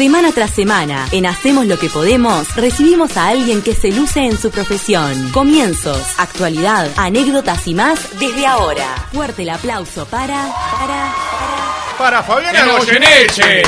Semana tras semana, en Hacemos lo que podemos, recibimos a alguien que se luce en su profesión. Comienzos, actualidad, anécdotas y más desde ahora. Fuerte el aplauso para, para, para. Para Fabiana Goyeneche.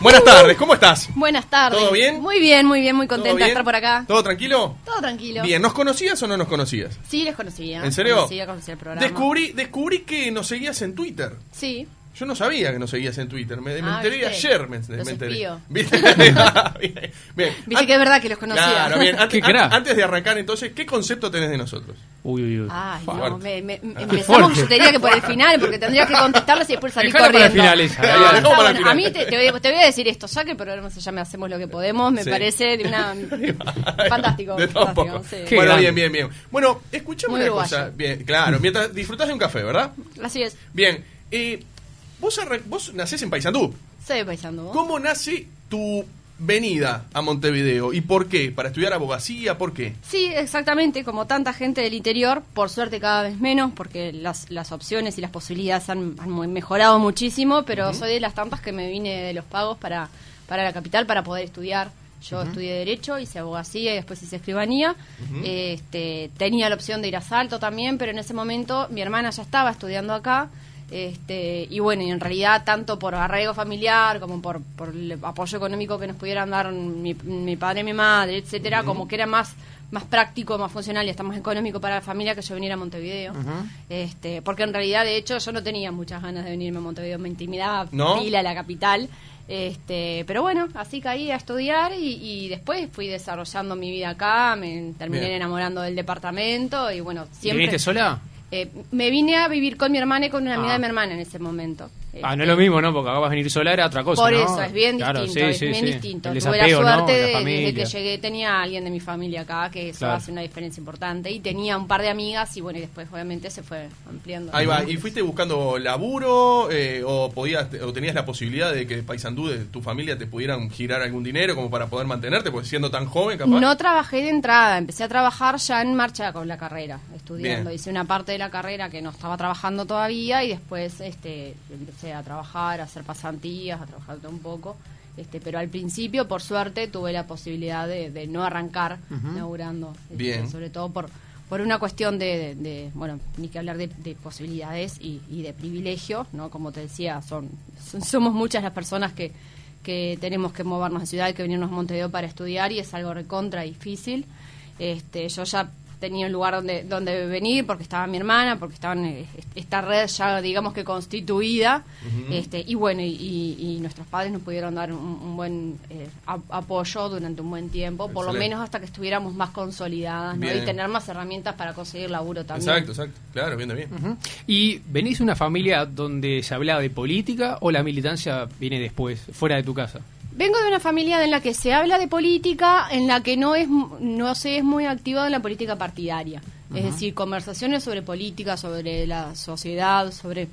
Buenas tardes, ¿cómo estás? Buenas tardes. ¿Todo bien? Muy bien, muy bien, muy ¿Todo contenta bien? de estar por acá. ¿Todo tranquilo? Todo tranquilo. Bien, ¿nos conocías o no nos conocías? Sí, les conocía. ¿En serio? Conocía, conocía el programa. Descubrí, descubrí que nos seguías en Twitter. Sí. Yo no sabía que nos seguías en Twitter. Me, me Ah, enteré ¿viste? ayer. Me, me enteré. espío. ¿Viste? bien, bien. Viste An- que es verdad que los conocía. Claro, bien. Antes, an- antes de arrancar, entonces, ¿qué concepto tenés de nosotros? Uy, uy, uy. Ay, no, me, me- me- Ah. empezamos, yo te diría que por el final, porque tendrías que contestarlos y después salir Dejala para corriendo. el final esa, No, dejamos para bueno. A final. mí te, te voy, te voy a decir esto, ya que el programa se llame Hacemos lo que podemos, me Sí. parece de una... fantástico, De todo un fantástico, poco. sí. Qué Bueno, grande. bien, bien, bien. Bueno, escuchame Muy una uruguayo. cosa. Bien, claro, mientras disfrutás de un café, ¿verdad? Así es, Bien. Eh, vos, nacés en Paysandú. soy paisando. ¿Cómo nace tu venida a Montevideo? ¿Y por qué? ¿Para estudiar abogacía? ¿Por qué? Sí, exactamente, como tanta gente del interior, por suerte cada vez menos, porque las, las opciones y las posibilidades han, han mejorado muchísimo, pero soy de las tantas que me vine de los pagos para, para la capital para poder estudiar. Yo estudié Derecho, hice abogacía y después hice escribanía. este, tenía la opción de ir a Salto también, pero en ese momento mi hermana ya estaba estudiando acá. Este, y bueno, y en realidad tanto por arraigo familiar como por, por el apoyo económico que nos pudieran dar mi, mi padre y mi madre, etcétera, como que era más más práctico, más funcional y hasta más económico para la familia que yo viniera a Montevideo. este, porque en realidad, de hecho, yo no tenía muchas ganas de venirme a Montevideo, me intimidaba ¿No? pila la capital. Este, pero bueno, así caí a estudiar y, y después fui desarrollando mi vida acá, me terminé Bien. enamorando del departamento y bueno, ¿Y siempre... ¿Viniste sola? Eh, me vine a vivir con mi hermana y con una amiga Ah. de mi hermana en ese momento. Ah, no es lo mismo, ¿no? Porque acá vas a venir sola era otra cosa, Por ¿no? eso, es bien Claro, distinto, sí, es sí, bien sí. distinto. El Tuve la desapego, ¿no? suerte La de, desde que llegué tenía a alguien de mi familia acá, que eso Claro. hace una diferencia importante. Y tenía un par de amigas y bueno, y después obviamente se fue ampliando. Ahí va. ¿Y fuiste buscando laburo eh, o podías o tenías la posibilidad de que Paysandú de tu familia te pudieran girar algún dinero como para poder mantenerte? Porque siendo tan joven, capaz. No trabajé de entrada, empecé a trabajar ya en marcha con la carrera, estudiando. Bien. Hice una parte de la carrera que no estaba trabajando todavía y después este, empecé a trabajar, a hacer pasantías, a trabajar un poco. Este, pero al principio, por suerte, tuve la posibilidad de, de no arrancar laburando. este, Bien. sobre todo por, por una cuestión de, de- de, bueno, ni que hablar de, de posibilidades y, y de privilegio, ¿no? Como te decía, son, son- somos muchas las personas que, que tenemos que movernos de ciudad, que venirnos a Montevideo para estudiar y es algo recontra difícil. Este, yo ya tenía un lugar donde, donde venir porque estaba mi hermana, porque estaba en eh, esta red ya digamos que constituida este, y bueno, y, y- y nuestros padres nos pudieron dar un, un buen eh, a- apoyo durante un buen tiempo, por lo menos hasta que estuviéramos más consolidadas y tener más herramientas para conseguir laburo también. Exacto, exacto. Claro, bien, bien. ¿Y venís de una familia donde se hablaba de política o la militancia viene después, fuera de tu casa? Vengo de una familia en la que se habla de política, en la que no es no se es muy activa en la política partidaria. Es decir, conversaciones sobre política, sobre la sociedad, sobre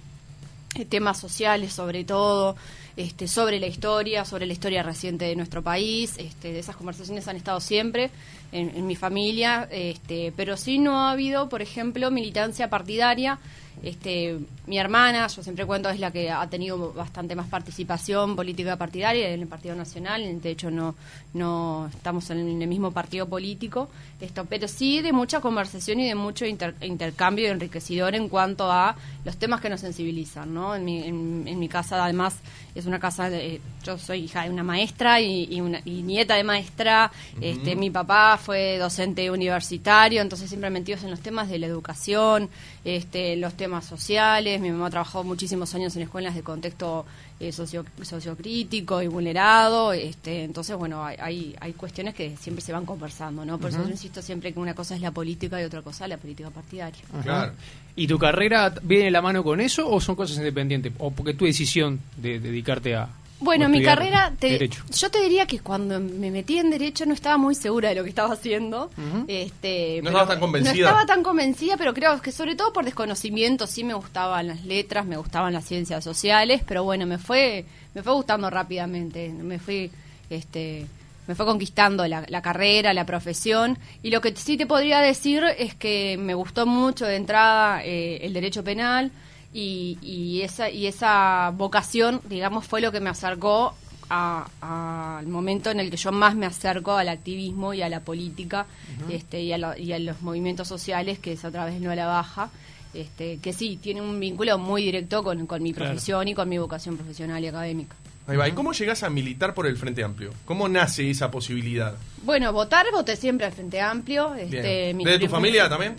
eh, temas sociales sobre todo, este, sobre la historia, sobre la historia reciente de nuestro país. Este, esas conversaciones han estado siempre en, en mi familia, este, pero sí no ha habido, por ejemplo, militancia partidaria. Este, mi hermana, yo siempre cuento, es la que ha tenido bastante más participación política partidaria en el Partido Nacional. De hecho, no, no estamos en el mismo partido político, esto, pero sí de mucha conversación y de mucho inter- intercambio enriquecedor en cuanto a los temas que nos sensibilizan. ¿no? En, mi, en, en mi casa, además, es una casa, de, yo soy hija de una maestra y, y una, y nieta de maestra. este, mi papá fue docente universitario, entonces siempre metidos en los temas de la educación, este, los temas sociales. Mi mamá trabajó muchísimos años en escuelas de contexto eh, socio, sociocrítico y vulnerado. Este, entonces, bueno, hay, hay, hay cuestiones que siempre se van conversando, ¿no? Por eso yo insisto siempre que una cosa es la política y otra cosa la política partidaria. Claro. ¿Y tu carrera viene de la mano con eso o son cosas independientes? ¿O porque tu decisión de dedicarte a... Bueno, mi carrera, te- yo te diría que cuando me metí en derecho no estaba muy segura de lo que estaba haciendo. este, No estabas tan convencida. No estaba tan convencida, pero creo que sobre todo por desconocimiento sí me gustaban las letras, me gustaban las ciencias sociales, pero bueno, me fue me fue gustando rápidamente, me fui este me fue conquistando la, la carrera, la profesión. Y lo que sí te podría decir es que me gustó mucho de entrada eh, el derecho penal y, y esa y esa vocación digamos fue lo que me acercó al momento en el que yo más me acerco al activismo y a la política este, y, a y, a los movimientos sociales, que es a través de No a la Baja. Este, que sí, tiene un vínculo muy directo con, con mi profesión y con mi vocación profesional y académica. Ahí va. ¿Y cómo llegas a militar por el Frente Amplio? ¿Cómo nace esa posibilidad? Bueno, votar, voté siempre al Frente Amplio. Este, ¿De tu familia también?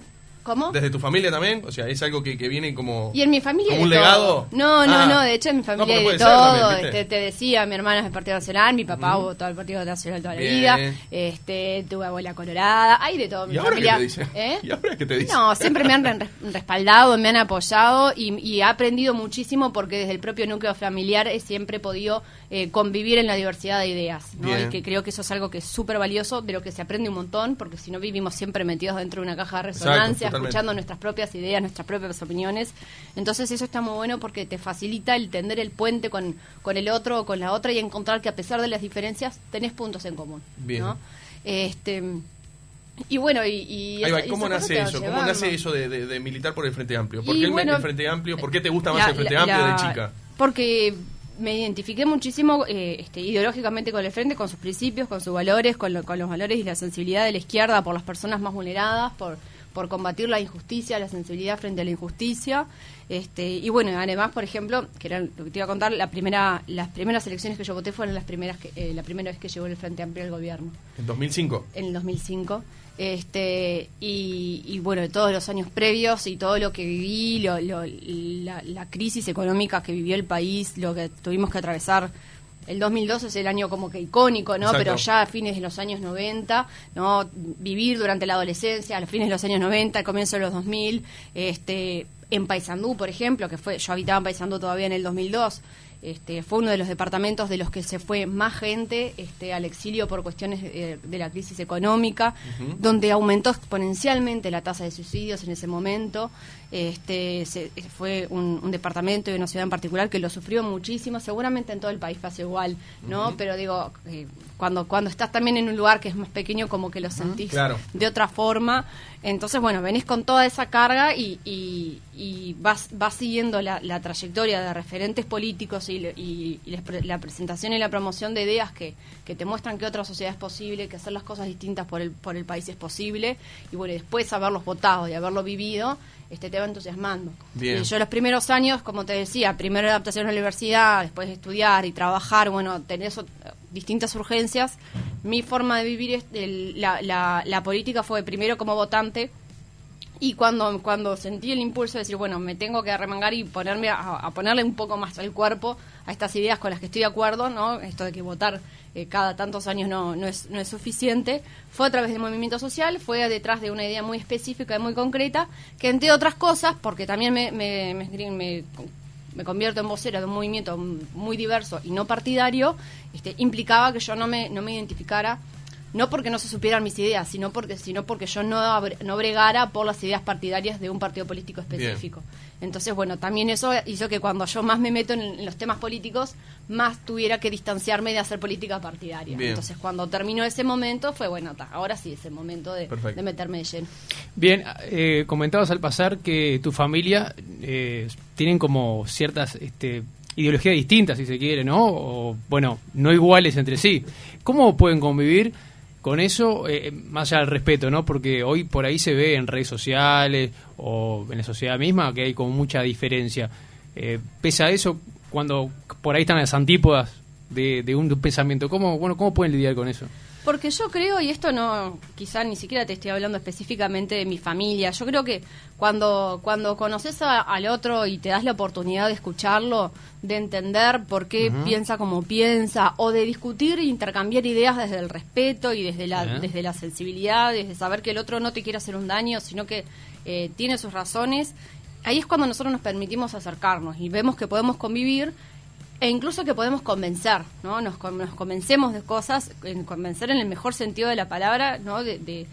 ¿Cómo? ¿Desde tu familia también? O sea, es algo que, que viene como. ¿Y en mi familia? ¿Como un legado? No, no, ah. no, de hecho en mi familia hay de todo. este, te decía, mi hermana es del Partido Nacional, mi papá uh votó al Partido Nacional toda la vida. Este, tuve abuela colorada, hay de todo. Mi ¿Y ahora familia, qué te dice? ¿Eh? ¿Y ahora qué te dice? No, siempre me han respaldado, me han apoyado y, y, he aprendido muchísimo porque desde el propio núcleo familiar he siempre podido eh, convivir en la diversidad de ideas. ¿no? Y que creo que eso es algo que es súper valioso, de lo que se aprende un montón, porque si no vivimos siempre metidos dentro de una caja de resonancia, escuchando nuestras propias ideas, nuestras propias opiniones. Entonces eso está muy bueno porque te facilita el tender el puente con, con el otro o con la otra y encontrar que a pesar de las diferencias tenés puntos en común. Bien. Este, y bueno, y... ¿Cómo nace eso? ¿Cómo nace eso de, militar por el Frente Amplio? ¿Por qué el, Frente Amplio? ¿Por qué te gusta más el Frente Amplio de chica? Porque me identifiqué muchísimo eh, este, ideológicamente con el Frente, con sus principios, con sus valores, con, con los valores y la sensibilidad de la izquierda por las personas más vulneradas, por por combatir la injusticia, la sensibilidad frente a la injusticia. Este, y bueno, además, por ejemplo, que era lo que te iba a contar, la primera, las primeras elecciones que yo voté fueron las primeras que, eh, la primera vez que llegó el Frente Amplio al gobierno. ¿En 2005? En el 2005. Este, y, y bueno, todos los años previos y todo lo que viví, lo, la, la crisis económica que vivió el país, lo que tuvimos que atravesar el 2002 es el año como que icónico, ¿no? Pero ya a fines de los años 90, ¿no? Vivir durante la adolescencia, a fines de los años 90, al comienzo de los 2000, este, en Paysandú, por ejemplo, que fue, yo habitaba en Paysandú todavía en el 2002, este, fue uno de los departamentos de los que se fue más gente este, al exilio por cuestiones de, la crisis económica, donde aumentó exponencialmente la tasa de suicidios en ese momento. Este, fue un, departamento y una ciudad en particular que lo sufrió muchísimo. Seguramente en todo el país pasa igual, ¿no? Pero digo, eh, cuando, cuando estás también en un lugar que es más pequeño, como que lo sentís de otra forma. Entonces, bueno, venís con toda esa carga y, y, vas, vas siguiendo la, trayectoria de referentes políticos y, y, la presentación y la promoción de ideas que, que te muestran que otra sociedad es posible, que hacer las cosas distintas por el, por el país es posible. Y bueno, después haberlos votado y haberlo vivido, este, te va entusiasmando. Y yo los primeros años, como te decía, primero adaptación a la universidad, después de estudiar y trabajar, bueno, tener distintas urgencias. Mi forma de vivir la, la, la política fue primero como votante, y cuando, cuando sentí el impulso de decir, bueno, me tengo que arremangar y ponerme a, ponerle un poco más al cuerpo a estas ideas con las que estoy de acuerdo, ¿no? Esto de que votar eh, cada tantos años no, no, es, no es suficiente, fue a través del movimiento social, fue detrás de una idea muy específica y muy concreta, que entre otras cosas, porque también me, me, me, me convierto en vocera de un movimiento muy diverso y no partidario, este, implicaba que yo no me, no me identificara no porque no se supieran mis ideas, sino porque, sino porque yo no, no bregara por las ideas partidarias de un partido político específico. Entonces, bueno, también eso hizo que cuando yo más me meto en, los temas políticos, más tuviera que distanciarme de hacer política partidaria. Entonces, cuando terminó ese momento, fue bueno, ahora sí es el momento de, meterme de lleno. Bien, eh, comentabas al pasar que tu familia eh, tienen como ciertas este, ideologías distintas, si se quiere, ¿no? O, bueno, no iguales entre sí. ¿Cómo pueden convivir? Con eso, eh, más allá del respeto, ¿no? Porque hoy por ahí se ve en redes sociales o en la sociedad misma que hay como mucha diferencia. Eh, pese a eso, cuando por ahí están las antípodas de, de, un, pensamiento, ¿cómo, bueno, ¿cómo pueden lidiar con eso? Porque yo creo, y esto no, quizá ni siquiera te estoy hablando específicamente de mi familia, yo creo que cuando, cuando conoces al otro y te das la oportunidad de escucharlo, de entender por qué piensa como piensa, o de discutir e intercambiar ideas desde el respeto y desde la, desde la sensibilidad, desde saber que el otro no te quiere hacer un daño, sino que eh, tiene sus razones, ahí es cuando nosotros nos permitimos acercarnos y vemos que podemos convivir e incluso que podemos convencer, ¿no? Nos, nos convencemos de cosas, en convencer en el mejor sentido de la palabra, ¿no? De, de,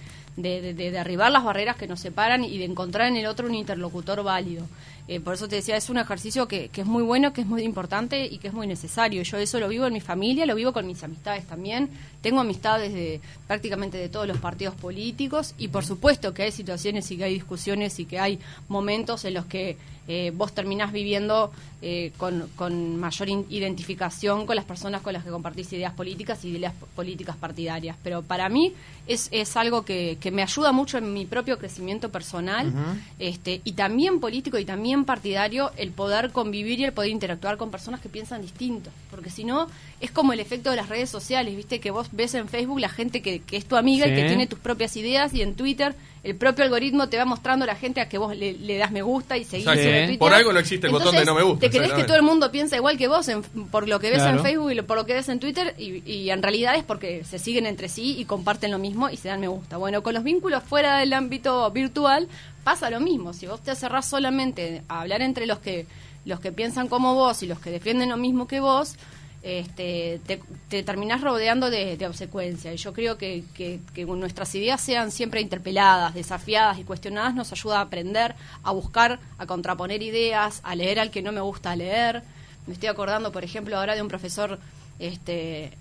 derribar las barreras que nos separan y de encontrar en el otro un interlocutor válido. Eh, por eso te decía, es un ejercicio que, que, es muy bueno, que es muy importante y que es muy necesario. Yo eso lo vivo en mi familia, lo vivo con mis amistades también. Tengo amistades de prácticamente de todos los partidos políticos y por supuesto que hay situaciones y que hay discusiones y que hay momentos en los que eh, vos terminás viviendo eh, con, con, mayor identificación con las personas con las que compartís ideas políticas y ideas políticas partidarias. Pero para mí es, es algo que, que me ayuda mucho en mi propio crecimiento personal este, y también político y también partidario el poder convivir y el poder interactuar con personas que piensan distinto. Porque si no, es como el efecto de las redes sociales, viste que vos ves en Facebook la gente que, que es tu amiga y que tiene tus propias ideas y en Twitter el propio algoritmo te va mostrando a la gente a que vos le, das me gusta y seguís Por algo no existe el botón de no me gusta. Te crees que todo el mundo piensa igual que vos por lo que ves en Facebook y por lo que ves en Twitter y, en realidad es porque se siguen entre sí y comparten lo mismo y se dan me gusta. Bueno, con los vínculos fuera del ámbito virtual pasa lo mismo. Si vos te cerrás solamente a hablar entre los que los que piensan como vos y los que defienden lo mismo que vos, este, te, te terminás rodeando de, obsecuencia. Y yo creo que, que, nuestras ideas sean siempre interpeladas, desafiadas y cuestionadas nos ayuda a aprender, a buscar, a contraponer ideas, a leer al que no me gusta leer. Me estoy acordando, por ejemplo, ahora de un profesor este,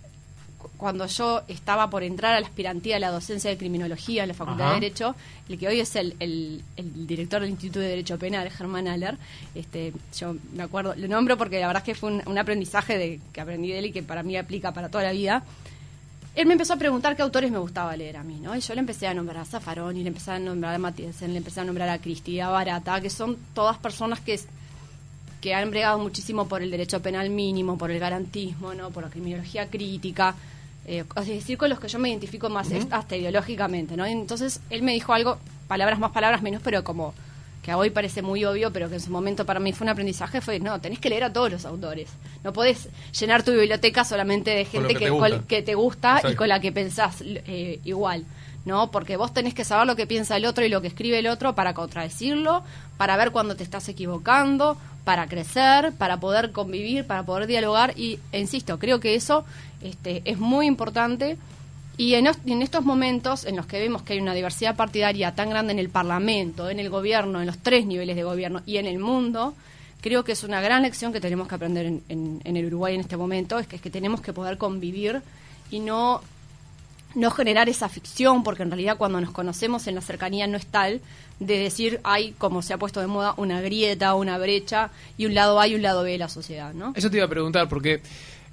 cuando yo estaba por entrar a la aspirantía de la docencia de criminología en la Facultad de Derecho, el que hoy es el, el, director del Instituto de Derecho Penal, Germán Aller, este, yo me acuerdo, lo nombro porque la verdad es que fue un, aprendizaje de, que aprendí de él y que para mí aplica para toda la vida. Él me empezó a preguntar qué autores me gustaba leer a mí, ¿no? Y yo le empecé a nombrar a Zafarón y le empecé a nombrar a Matías, le empecé a nombrar a Cristina Barata, que son todas personas que que han bregado muchísimo por el derecho penal mínimo, por el garantismo, ¿no? por la criminología crítica, eh, es decir, con los que yo me identifico más hasta ideológicamente, ¿no? Entonces él me dijo algo, palabras más, palabras menos, pero como que hoy parece muy obvio, pero que en su momento para mí fue un aprendizaje, fue, no, tenés que leer a todos los autores. No podés llenar tu biblioteca solamente de gente que, te gusta, y con la que pensás eh, igual. ¿no? Porque vos tenés que saber lo que piensa el otro y lo que escribe el otro para contradecirlo, para ver cuando te estás equivocando, para crecer, para poder convivir, para poder dialogar y, insisto, creo que eso este, es muy importante. Y en, en, estos momentos en los que vemos que hay una diversidad partidaria tan grande en el Parlamento, en el gobierno, en los tres niveles de gobierno y en el mundo, creo que es una gran lección que tenemos que aprender en, en, el Uruguay en este momento, es que, es que tenemos que poder convivir y no no generar esa ficción, porque en realidad cuando nos conocemos en la cercanía no es tal, de decir hay, como se ha puesto de moda, una grieta, una brecha, y un lado A y un lado B de la sociedad, ¿no? Eso te iba a preguntar, porque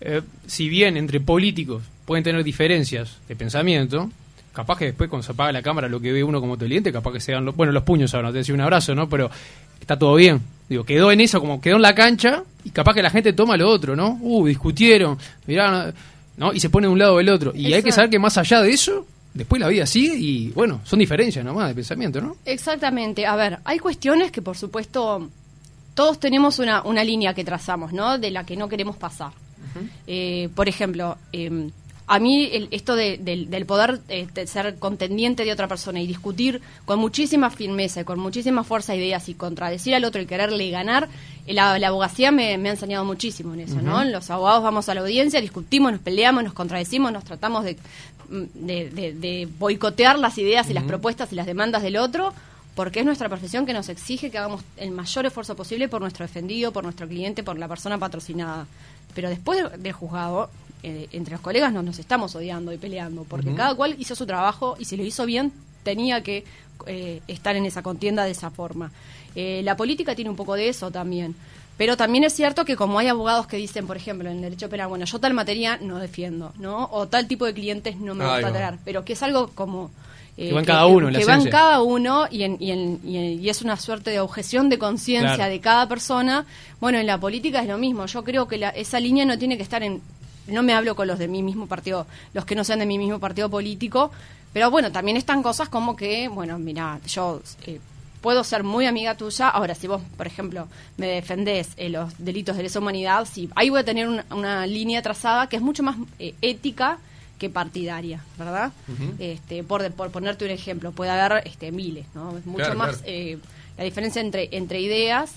eh, si bien entre políticos pueden tener diferencias de pensamiento, capaz que después cuando se apaga la cámara lo que ve uno como cliente, capaz que sean, los, bueno, los puños ahora, te decía un abrazo, ¿no? Pero está todo bien. Digo, quedó en eso, como quedó en la cancha, y capaz que la gente toma lo otro, ¿no? Uh, discutieron, mirá, ¿no? Y se pone de un lado o del otro. Y hay que saber que más allá de eso, después la vida sigue y, bueno, son diferencias nomás de pensamiento, ¿no? Exactamente. A ver, hay cuestiones que, por supuesto, todos tenemos una, una línea que trazamos, ¿no? De la que no queremos pasar. Eh, por ejemplo, eh, a mí esto del poder este, ser contendiente de otra persona y discutir con muchísima firmeza y con muchísima fuerza ideas y contradecir al otro y quererle ganar, la, abogacía me, ha enseñado muchísimo en eso, ¿no? Los abogados vamos a la audiencia, discutimos, nos peleamos, nos contradecimos, nos tratamos de, de, boicotear las ideas y las propuestas y las demandas del otro porque es nuestra profesión que nos exige que hagamos el mayor esfuerzo posible por nuestro defendido, por nuestro cliente, por la persona patrocinada. Pero después del juzgado, eh, entre los colegas no nos estamos odiando y peleando, porque cada cual hizo su trabajo y si lo hizo bien, tenía que eh, estar en esa contienda de esa forma. Eh, la política tiene un poco de eso también. Pero también es cierto que como hay abogados que dicen, por ejemplo, en el derecho penal, bueno, yo tal materia no defiendo, ¿no? O tal tipo de clientes no me gusta traer, pero que es algo como... que va en cada uno, Que va en cada uno y, y, es una suerte de objeción de conciencia de cada persona. Bueno, en la política es lo mismo. Yo creo que esa línea no tiene que estar en no me hablo con los de mi mismo partido, los que no sean de mi mismo partido político, pero bueno, también están cosas como que, bueno, mira, yo eh, puedo ser muy amiga tuya, ahora si vos, por ejemplo, me defendés eh, los delitos de lesa humanidad, sí, ahí voy a tener una, línea trazada que es mucho más eh, ética que partidaria, ¿verdad? este, por, por ponerte un ejemplo, puede haber este, miles, ¿no? Es mucho más la diferencia entre, entre ideas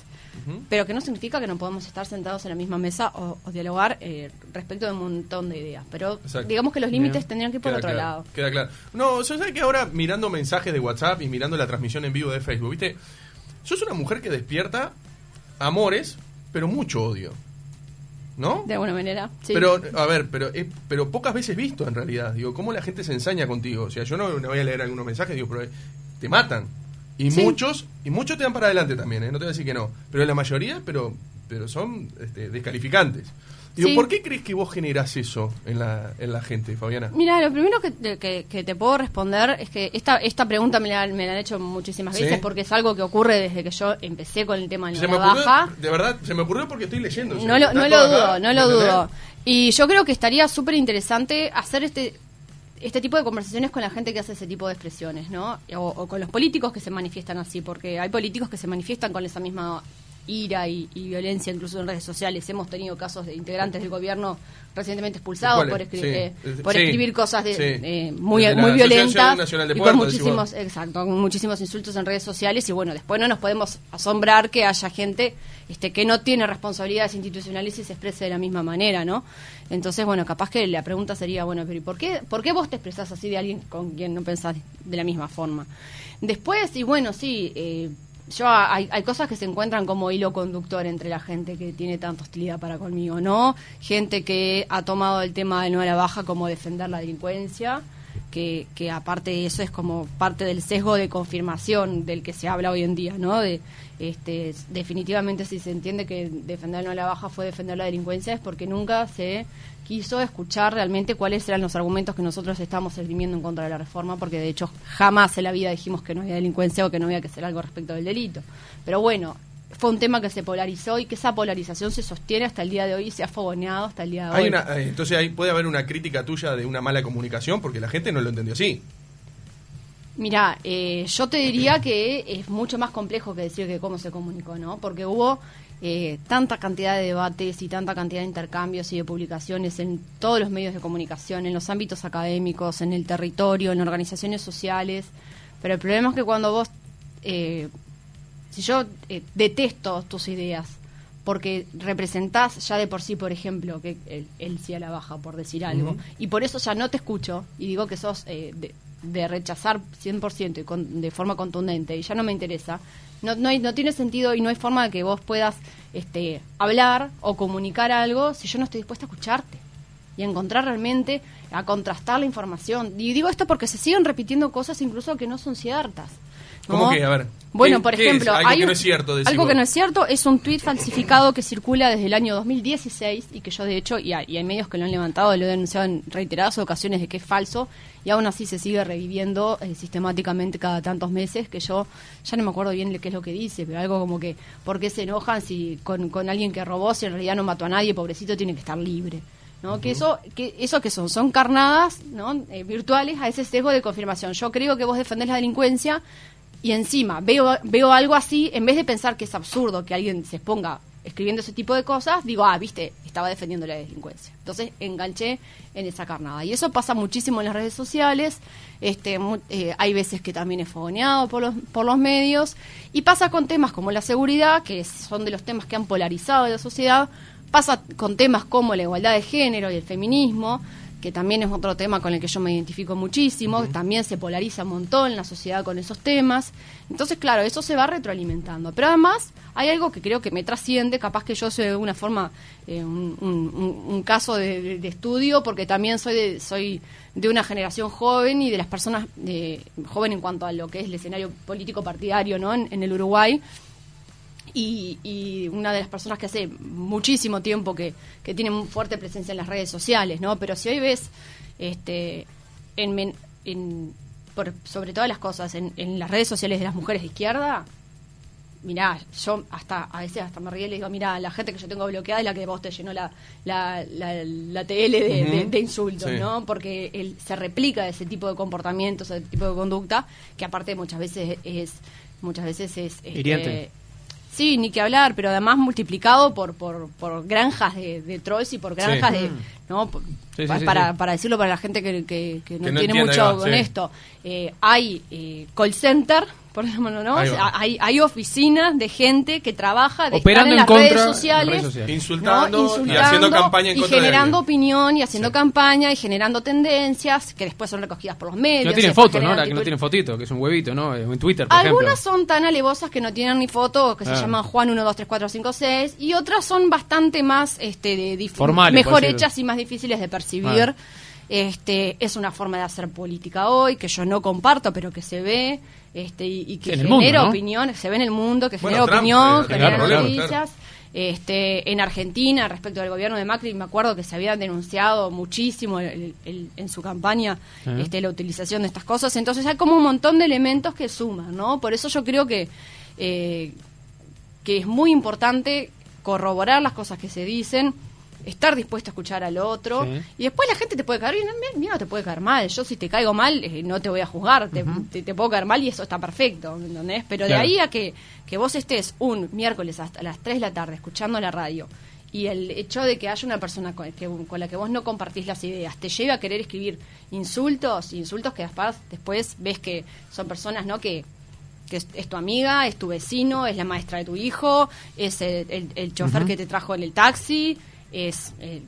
pero que no significa que no podamos estar sentados en la misma mesa o, dialogar eh, respecto de un montón de ideas. Pero digamos que los límites tendrían que ir por otro lado. Queda claro. No, yo sé que ahora mirando mensajes de WhatsApp y mirando la transmisión en vivo de Facebook, ¿viste? Sos una mujer que despierta amores, pero mucho odio. ¿No? De alguna manera, sí. Pero, a ver, pero eh, pero pocas veces visto en realidad. Digo, ¿cómo la gente se ensaña contigo? O sea, yo no, no voy a leer algunos mensajes, digo, pero eh, te matan. Y Sí. muchos, y muchos te dan para adelante también, ¿eh? No te voy a decir que no. Pero la mayoría, pero pero son este, descalificantes. Digo, Sí. ¿por qué crees que vos generás eso en la, en la gente, Fabiana? Mira, lo primero que, que- que te puedo responder es que esta, esta pregunta me la, me la han hecho muchísimas ¿Sí? veces porque es algo que ocurre desde que yo empecé con el tema de Se la baja. de verdad, se me ocurrió porque estoy leyendo. No lo, no lo acá, dudo, no ¿me lo dudo. Y yo creo que estaría súper interesante hacer este este tipo de conversaciones con la gente que hace ese tipo de expresiones, ¿no? O, o con los políticos que se manifiestan así, porque hay políticos que se manifiestan con esa misma ira y, y violencia, incluso en redes sociales. Hemos tenido casos de integrantes del gobierno recientemente expulsados por, escri- Sí. eh, por sí. escribir cosas de, Sí. eh, muy, Desde muy violentas de y con muchísimos, exacto, con muchísimos insultos en redes sociales y bueno, después no nos podemos asombrar que haya gente este, que no tiene responsabilidades institucionales y se exprese de la misma manera, ¿no? Entonces, bueno, capaz que la pregunta sería, bueno, pero ¿y por qué, por qué vos te expresás así de alguien con quien no pensás de la misma forma? Después, y bueno, sí, eh, yo hay, hay cosas que se encuentran como hilo conductor entre la gente que tiene tanta hostilidad para conmigo, ¿no? Gente que ha tomado el tema de no a baja como defender la delincuencia, que, que aparte de eso es como parte del sesgo de confirmación del que se habla hoy en día, ¿no? De, este, definitivamente si se entiende que defender no la baja fue defender la delincuencia es porque nunca se quiso escuchar realmente cuáles eran los argumentos que nosotros estamos esgrimiendo en contra de la reforma, porque de hecho jamás en la vida dijimos que no había delincuencia o que no había que hacer algo respecto del delito. Pero bueno, fue un tema que se polarizó y que esa polarización se sostiene hasta el día de hoy y se ha fogoneado hasta el día de Hay hoy. una, eh, entonces ahí puede haber una crítica tuya de una mala comunicación porque la gente no lo entendió así. Mira, eh, yo te diría que es mucho más complejo que decir que cómo se comunicó, ¿no? Porque hubo eh, tanta cantidad de debates y tanta cantidad de intercambios y de publicaciones en todos los medios de comunicación, en los ámbitos académicos, en el territorio, en organizaciones sociales. Pero el problema es que cuando vos, eh, si yo eh, detesto tus ideas, porque representás ya de por sí, por ejemplo, que él, él sí a la baja, por decir algo, y por eso ya no te escucho y digo que sos eh, de, de rechazar 100% y con- de forma contundente y ya no me interesa, no, no, hay- no tiene sentido y no hay forma de que vos puedas este, hablar o comunicar algo si yo no estoy dispuesta a escucharte y a encontrar realmente, a contrastar la información. Y digo esto porque se siguen repitiendo cosas incluso que no son ciertas. ¿Cómo que? A ver, Bueno, ¿qué- por ejemplo, Algo hay que no es cierto, algo que no es cierto es un tuit falsificado que circula desde el año 2016 y que yo de hecho, y hay, y hay medios que lo han levantado, lo he denunciado en reiteradas ocasiones de que es falso y aún así se sigue reviviendo eh, sistemáticamente cada tantos meses que yo ya no me acuerdo bien qué es lo que dice, pero algo como que ¿por qué se enojan si con, con alguien que robó si en realidad no mató a nadie, pobrecito tiene que estar libre? ¿no? Que eso, que eso que son, son carnadas ¿no? Eh, virtuales a ese sesgo de confirmación. Yo creo que vos defendés la delincuencia y encima veo, veo algo así, en vez de pensar que es absurdo que alguien se exponga escribiendo ese tipo de cosas, digo, ah, viste, estaba defendiendo la delincuencia. Entonces enganché en esa carnada. Y eso pasa muchísimo en las redes sociales, este, eh, hay veces que también es fogoneado por los, por los medios, y pasa con temas como la seguridad, que son de los temas que han polarizado la sociedad, pasa con temas como la igualdad de género y el feminismo, que también es otro tema con el que yo me identifico muchísimo, que también se polariza un montón la sociedad con esos temas. Entonces, claro, eso se va retroalimentando. Pero además hay algo que creo que me trasciende, capaz que yo soy de alguna forma eh, un, un- un- caso de, de- de estudio, porque también soy de, soy de una generación joven y de las personas de, joven en cuanto a lo que es el escenario político partidario ¿no? en, en el Uruguay y, y una de las personas que hace muchísimo tiempo que, que tiene fuerte presencia en las redes sociales, ¿no? Pero si hoy ves, este, en, en- por- sobre todas las cosas, en, en las redes sociales de las mujeres de izquierda, mirá, yo hasta a veces hasta me río y le digo, mirá, la gente que yo tengo bloqueada es la que vos te llenó la, la, la, la TL de, Ujú. de- de insultos, Sí. ¿no? Porque él se replica ese tipo de comportamientos, ese tipo de conducta, que aparte muchas veces es, muchas veces es este. Sí, ni que hablar, pero además multiplicado por, por, por granjas de, de trolls y por granjas Sí. de... ¿no? Por- Sí, sí, pa- sí, para, para decirlo para la gente que, que- que no Que no tiene mucho con esto. Eh, hay eh, call center por ejemplo, ¿no? Hay, hay oficinas de gente que trabaja de Operando estar en, en las contra redes en sociales, redes sociales. Insultando, ¿no? y haciendo campaña en y contra generando opinión y haciendo Sí. campaña y generando tendencias que después son recogidas por los medios. No tienen fotos, ¿no? generan La que no titulares. tienen fotito, que es un huevito, ¿no? En Twitter, por Algunas ejemplo. son tan alevosas que no tienen ni foto, que se Ah. llaman Juan 1, 2, 3, 4, 5, 6, y otras son bastante más este, de Formales, mejor hechas y más difíciles de percibir. Ah. Este, es una forma de hacer política hoy que yo no comparto, pero que se ve este, y, y que En mundo, genera ¿no? opinión, se ve en el mundo, que Bueno, genera Trump, opinión, eh, genera claro, noticias. claro. Este, en Argentina, respecto al gobierno de Macri, me acuerdo que se había denunciado muchísimo el- el- en su campaña este, la utilización de estas cosas. Entonces hay como un montón de elementos que suman, ¿no? Por eso yo creo que, eh, que es muy importante corroborar las cosas que se dicen, estar dispuesto a escuchar al otro, Sí. y después la gente te puede caer bien, a mí no te puede caer mal. Yo si te caigo mal, eh, no te voy a juzgar, te, te- te puedo caer mal y eso está perfecto, ¿me ¿entendés? Pero Claro. de ahí a que, que vos estés un miércoles hasta las 3 de la tarde escuchando la radio y el hecho de que haya una persona con, que- con la que vos no compartís las ideas te lleve a querer escribir insultos, insultos que después, después ves que son personas ¿no? que, que es, es tu amiga, es tu vecino, es la maestra de tu hijo, es el, el- el chofer que te trajo en el taxi, es... eh,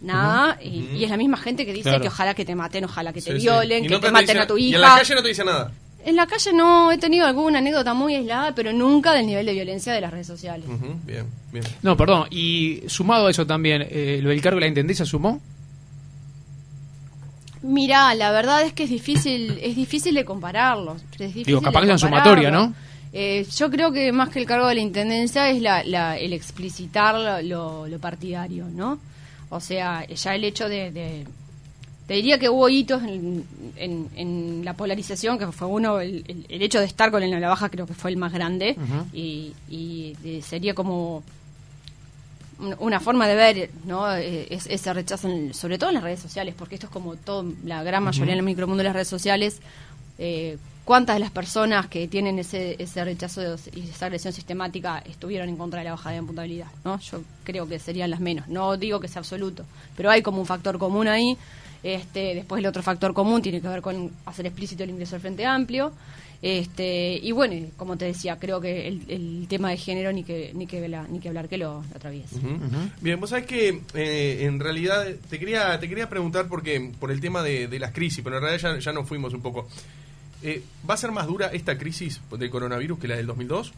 Nada, y, y es la misma gente que dice Claro. que ojalá que te maten, ojalá que te Sí, violen, que nunca te maten dice- a tu Y hija. en la calle no te dice nada. En la calle no he tenido alguna anécdota muy aislada, pero nunca del nivel de violencia de las redes sociales. Ujú, Bien, bien. No, perdón. Y sumado a eso también, eh, ¿lo del cargo de la intendencia sumó? Mira, la verdad es que es difícil, es difícil de. Es difícil Digo, capaz de que es sumatoria, ¿no? Eh, yo creo que más que el cargo de la intendencia es la, la- el explicitar lo, lo- lo partidario, ¿no? O sea, ya el hecho de, de- te diría que hubo hitos en, en- en la polarización, que fue uno, el, el- el hecho de estar con el la baja creo que fue el más grande, y, y, eh, sería como un- una forma de ver no Eh, es- ese rechazo en- sobre todo en las redes sociales porque esto es como todo la gran mayoría en el micromundo de las redes sociales eh, cuántas de las personas que tienen ese ese rechazo y esa agresión sistemática estuvieron en contra de la bajada de imputabilidad no yo creo que serían las menos. No digo que sea absoluto pero hay como un factor común ahí. Este después el otro factor común tiene que ver con hacer explícito el ingreso al frente amplio. Este y bueno como te decía creo que el, tema de género ni que ni que vela- ni que hablar que lo, lo. Bien, vos sabés que eh, en realidad te quería te quería preguntar porque por el tema de, de las crisis, pero en realidad ya, ya nos fuimos un poco. Eh, ¿Va a ser más dura esta crisis del coronavirus que la del 2002?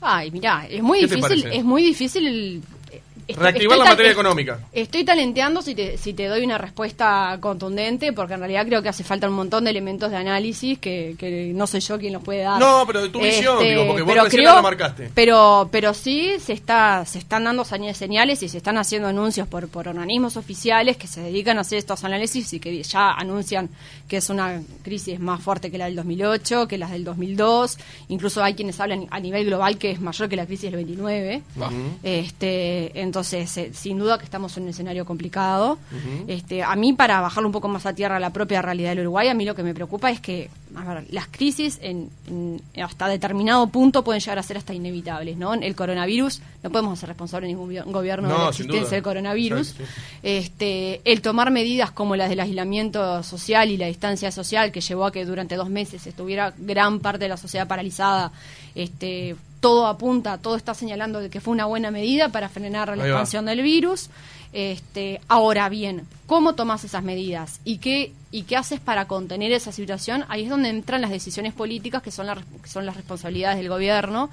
Ay, mirá, es muy ¿Qué te difícil, es muy difícil el- estoy- Reactivar estoy la materia económica. Estoy talenteando si te, si te doy una respuesta contundente, porque en realidad creo que hace falta un montón de elementos de análisis que, que no soy yo quien los puede dar. Este, No, pero de tu visión, digo, porque vos pero recién la remarcaste. Pero, pero sí se está, se están dando señales- señales y se están haciendo anuncios por, por organismos oficiales que se dedican a hacer estos análisis y que ya anuncian que es una crisis más fuerte que la del 2008, que las del 2002. Incluso hay quienes hablan a nivel global que es mayor que la crisis del 29. Este, entonces, eh, sin duda que estamos en un escenario complicado. este, a mí, para bajarlo un poco más a tierra a la propia realidad del Uruguay, a mí lo que me preocupa es que a ver, las crisis en, en- hasta determinado punto pueden llegar a ser hasta inevitables. ¿no? El coronavirus, no podemos ser responsables ningún vi- gobierno de No, la sin existencia del coronavirus. Sí, sí. Este, el tomar medidas como las del aislamiento social y la distancia social que llevó a que durante dos meses estuviera gran parte de la sociedad paralizada, este, todo apunta, todo está señalando de que fue una buena medida para frenar la expansión del virus. Este, ahora bien, ¿cómo tomas esas medidas y qué y qué haces para contener esa situación? Ahí es donde entran las decisiones políticas que son, las que son las responsabilidades del gobierno.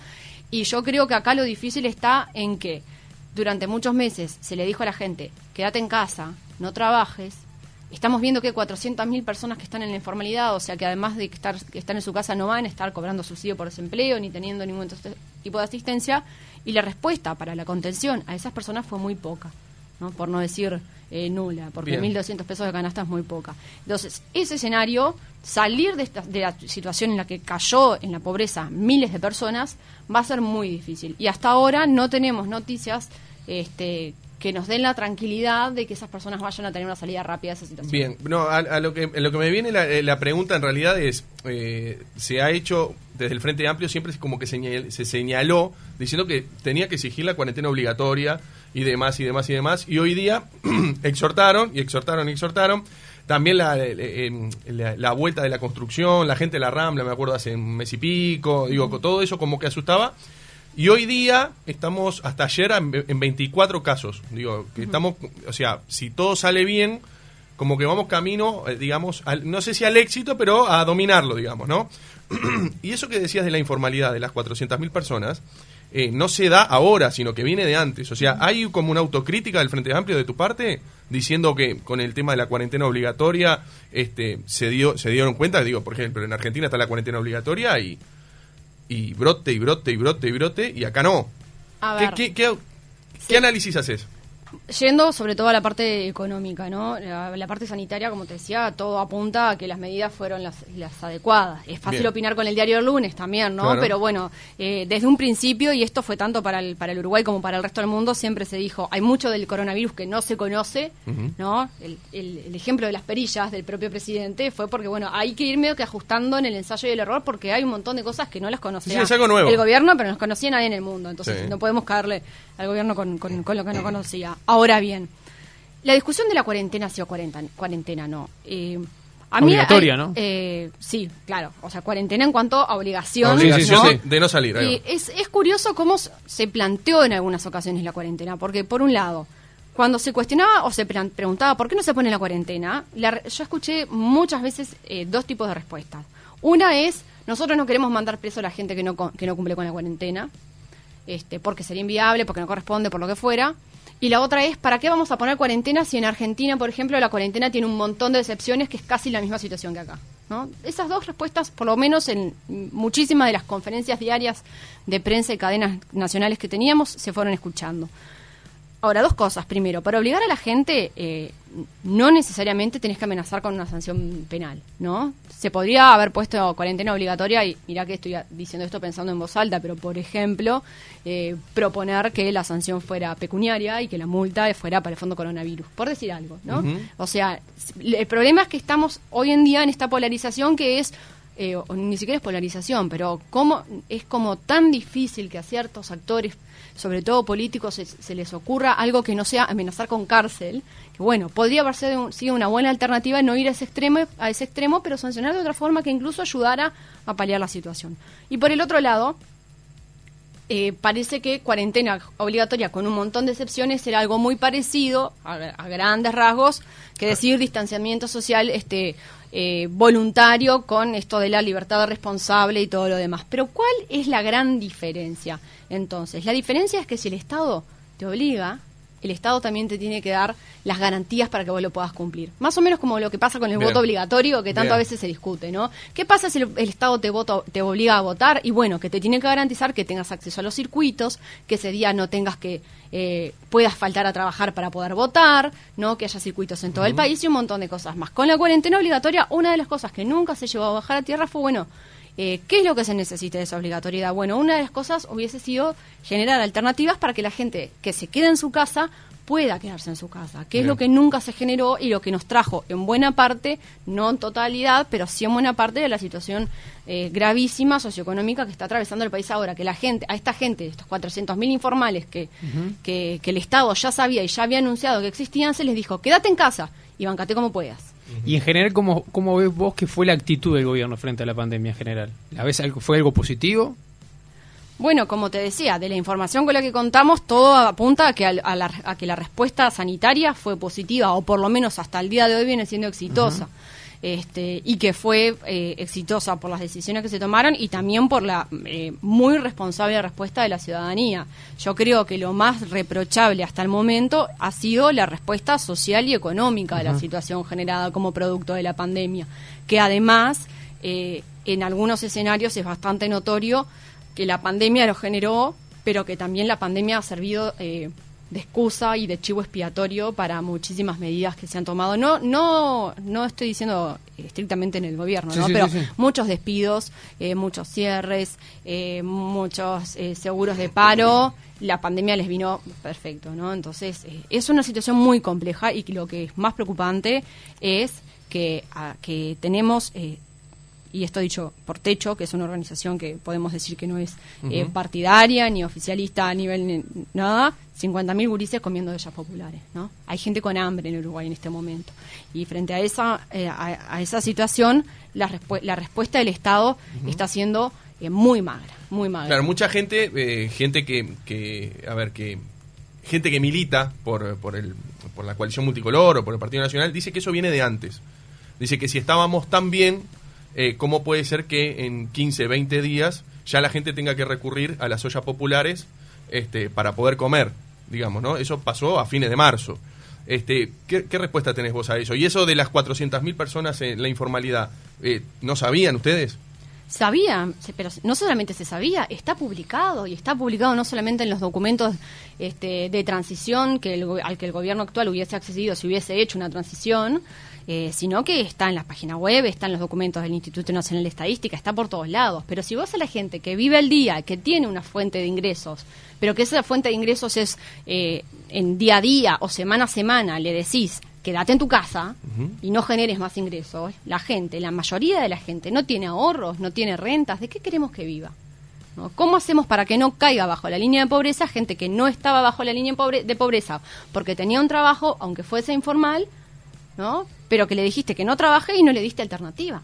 Y yo creo que acá lo difícil está en que durante muchos meses se le dijo a la gente, quédate en casa, no trabajes. Estamos viendo que hay 400.000 personas que están en la informalidad, o sea que además de estar, que están en su casa no van a estar cobrando subsidio por desempleo ni teniendo ningún tipo de asistencia. Y la respuesta para la contención a esas personas fue muy poca, ¿no? por no decir eh, nula, porque Bien. 1.200 pesos de canasta es muy poca. Entonces, ese escenario, salir de, esta, de la situación en la que cayó en la pobreza miles de personas, va a ser muy difícil. Y hasta ahora no tenemos noticias este, que nos den la tranquilidad de que esas personas vayan a tener una salida rápida de esa situación. Bien, no, a, a lo que a lo que me viene la, eh, la pregunta en realidad es, eh, se ha hecho desde el Frente Amplio siempre es como que señal- se señaló diciendo que tenía que exigir la cuarentena obligatoria y demás y demás y demás y hoy día exhortaron y exhortaron y exhortaron también la, eh, la, la vuelta de la construcción, la gente de la Rambla, me acuerdo hace un mes y pico, digo, todo eso como que asustaba. Y hoy día estamos hasta ayer en, en 24 casos. Digo, que estamos, o sea, si todo sale bien, como que vamos camino, eh, digamos, al- no sé si al éxito, pero a dominarlo, digamos, ¿no? y eso que decías de la informalidad de las 400.000 personas, eh, no se da ahora, sino que viene de antes. O sea, hay como una autocrítica del Frente Amplio de tu parte, diciendo que con el tema de la cuarentena obligatoria este, se, dio, se dieron cuenta, digo, por ejemplo, en Argentina está la cuarentena obligatoria y, y brote y brote y brote y brote, y acá no. A ¿Qué, ver. qué, qué- qué análisis haces? Yendo sobre todo a la parte económica, ¿no? La, la parte sanitaria, como te decía, todo apunta a que las medidas fueron las, las adecuadas. Es fácil Bien. opinar con el diario del lunes también, ¿no? Claro. Pero bueno, eh, desde un principio, y esto fue tanto para el, para el Uruguay como para el resto del mundo, siempre se dijo, hay mucho del coronavirus que no se conoce. ¿no? El, el- el ejemplo de las perillas del propio presidente fue porque, bueno, hay que ir medio que ajustando en el ensayo y el error porque hay un montón de cosas que no las conocía Sí, el gobierno, pero no las conocía nadie en el mundo. Entonces Sí. no podemos caerle al gobierno con, con- con lo que no conocía. Ahora bien, la discusión de la cuarentena ha sido cuarenta- cuarentena, no. Eh, a mí Obligatoria, hay- ¿no? eh, sí, claro. O sea, cuarentena en cuanto a obligación. Obligación ¿no? de, de no salir. Y es, es curioso cómo se planteó en algunas ocasiones la cuarentena, porque por un lado, cuando se cuestionaba o se preguntaba por qué no se pone la cuarentena, la yo escuché muchas veces eh, dos tipos de respuestas. Una es, nosotros no queremos mandar preso a la gente que no, que no cumple con la cuarentena, este, porque sería inviable, porque no corresponde, por lo que fuera. Y la otra es, ¿para qué vamos a poner cuarentena si en Argentina, por ejemplo, la cuarentena tiene un montón de excepciones que es casi la misma situación que acá? ¿no? Esas dos respuestas, por lo menos en muchísimas de las conferencias diarias de prensa y cadenas nacionales que teníamos, se fueron escuchando. Ahora, dos cosas. Primero, para obligar a la gente, eh, no necesariamente tenés que amenazar con una sanción penal, ¿no? Se podría haber puesto cuarentena obligatoria, y mirá que estoy diciendo esto pensando en voz alta, pero por ejemplo, eh, proponer que la sanción fuera pecuniaria y que la multa fuera para el fondo coronavirus, por decir algo, ¿no? O sea, el problema es que estamos hoy en día en esta polarización que es eh, o ni siquiera es polarización, pero cómo es como tan difícil que a ciertos actores, sobre todo políticos, se, se les ocurra algo que no sea amenazar con cárcel, que bueno, podría haber sido, un- sido una buena alternativa no ir a ese extremo, a ese extremo, pero sancionar de otra forma que incluso ayudara a paliar la situación. Y por el otro lado, eh, parece que cuarentena obligatoria con un montón de excepciones era algo muy parecido a, a grandes rasgos que decir distanciamiento social este eh, voluntario con esto de la libertad responsable y todo lo demás. Pero ¿cuál es la gran diferencia? Entonces, la diferencia es que si el Estado te obliga, el Estado también te tiene que dar las garantías para que vos lo puedas cumplir. Más o menos como lo que pasa con el Bien. voto obligatorio, que tanto Bien. a veces se discute, ¿no? ¿Qué pasa si el, el Estado te, voto, te obliga a votar? Y bueno, que te tiene que garantizar que tengas acceso a los circuitos, que ese día no tengas que, eh, puedas faltar a trabajar para poder votar, ¿no? Que haya circuitos en todo el país y un montón de cosas más. Con la cuarentena obligatoria, una de las cosas que nunca se llevó a bajar a tierra fue, bueno, eh, ¿Qué es lo que se necesita de esa obligatoriedad? Bueno, una de las cosas hubiese sido generar alternativas para que la gente que se quede en su casa pueda quedarse en su casa, que es lo que nunca se generó y lo que nos trajo en buena parte, no en totalidad, pero sí en buena parte de la situación eh, gravísima socioeconómica que está atravesando el país ahora, que la gente, a esta gente, estos 400.000 informales que, que, que el Estado ya sabía y ya había anunciado que existían, se les dijo, quédate en casa y bancate como puedas. Y en general, ¿cómo, ¿cómo ves vos que fue la actitud del gobierno frente a la pandemia en general? ¿La ves algo, ¿Fue algo positivo? Bueno, como te decía, de la información con la que contamos, todo apunta a que, al- a, la, a que la respuesta sanitaria fue positiva, o por lo menos hasta el día de hoy viene siendo exitosa. Este, y que fue eh, exitosa por las decisiones que se tomaron y también por la eh, muy responsable respuesta de la ciudadanía. Yo creo que lo más reprochable hasta el momento ha sido la respuesta social y económica de la situación generada como producto de la pandemia, que además eh, en algunos escenarios es bastante notorio que la pandemia lo generó, pero que también la pandemia ha servido eh, de excusa y de chivo expiatorio para muchísimas medidas que se han tomado. No, no, no estoy diciendo estrictamente en el gobierno, Sí, ¿no? sí, pero sí, muchos despidos, eh, muchos cierres, eh, muchos eh, seguros de paro. La pandemia les vino perfecto, ¿no? Entonces, es una situación muy compleja y lo que es más preocupante es que, a- que tenemos y esto dicho por Techo, que es una organización que podemos decir que no es eh, partidaria ni oficialista a nivel ni- nada, 50.000 gurises comiendo de ellas populares, ¿no? Hay gente con hambre en Uruguay en este momento. Y frente a esa, eh, a, a esa situación, la, respu- la respuesta del Estado está siendo eh, muy magra, muy magra. Claro, mucha gente, eh, gente que, que, a ver, que gente que milita por, por, el, por la coalición multicolor o por el Partido Nacional, dice que eso viene de antes. Dice que si estábamos tan bien, eh, ¿cómo puede ser que en 15, 20 días ya la gente tenga que recurrir a las ollas populares este, para poder comer? Digamos, ¿no? Eso pasó a fines de marzo. Este, ¿qué, qué respuesta tenés vos a eso? Y eso de las 400.000 personas en la informalidad, eh, ¿no sabían ustedes? Sabía, pero no solamente se sabía, está publicado y está publicado no solamente en los documentos este, de transición que el al que el gobierno actual hubiese accedido si hubiese hecho una transición, eh, sino que está en la página web, está en los documentos del Instituto Nacional de Estadística, está por todos lados. Pero si vos a la gente que vive el día, que tiene una fuente de ingresos, pero que esa fuente de ingresos es eh, en día a día o semana a semana, le decís, quédate en tu casa y no generes más ingresos, la gente, la mayoría de la gente no tiene ahorros, no tiene rentas, ¿de qué queremos que viva? ¿No? ¿Cómo hacemos para que no caiga bajo la línea de pobreza gente que no estaba bajo la línea de pobre- de pobreza porque tenía un trabajo, aunque fuese informal, ¿no? pero que le dijiste que no trabaje y no le diste alternativa?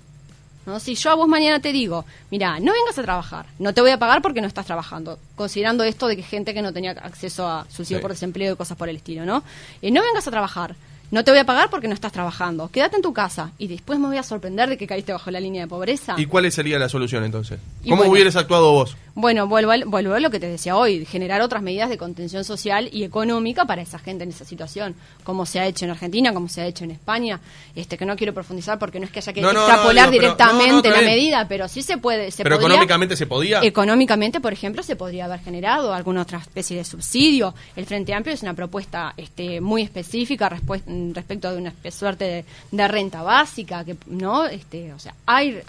¿no? Si yo a vos mañana te digo, mira, no vengas a trabajar, no te voy a pagar porque no estás trabajando, considerando esto de que gente que no tenía acceso a subsidio Sí. por desempleo y cosas por el estilo, ¿no? Eh, no vengas a trabajar, no te voy a pagar porque no estás trabajando, quédate en tu casa y después me voy a sorprender de que caíste bajo la línea de pobreza. ¿Y cuál sería la solución entonces? ¿Cómo bueno. hubieras actuado vos? Bueno, vuelvo, al- vuelvo a lo que te decía hoy, generar otras medidas de contención social y económica para esa gente en esa situación, como se ha hecho en Argentina, como se ha hecho en España, este que no quiero profundizar porque no es que haya que No, extrapolar directamente no, no, está la medida, pero sí se puede, se ¿Pero podría- económicamente se podía? Económicamente, por ejemplo, se podría haber generado alguna otra especie de subsidio. El Frente Amplio es una propuesta este, muy específica respu- mm, respecto de una suerte de, de renta básica, que no, este, o sea, hay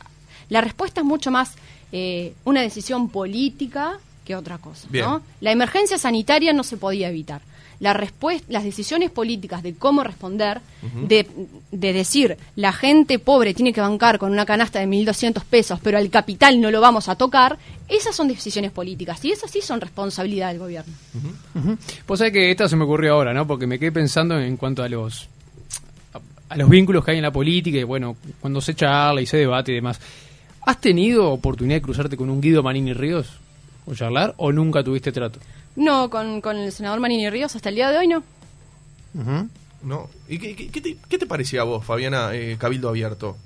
la respuesta es mucho más eh, una decisión política que otra cosa, Bien. ¿no? La emergencia sanitaria no se podía evitar. La respuesta, las decisiones políticas de cómo responder, de, de decir la gente pobre tiene que bancar con una canasta de 1.200 pesos, pero al capital no lo vamos a tocar, esas son decisiones políticas y esas sí son responsabilidad del gobierno. Vos sabés que esta se me ocurrió ahora, ¿no? Porque me quedé pensando en cuanto a los a, a los vínculos que hay en la política y bueno, cuando se charla y se debate y demás. ¿Has tenido oportunidad de cruzarte con un Guido Manini Ríos o charlar o nunca tuviste trato? No, con, con el senador Manini Ríos hasta el día de hoy no. No. ¿Y qué, qué- qué te, qué te parecía a vos, Fabiana, eh, Cabildo Abierto?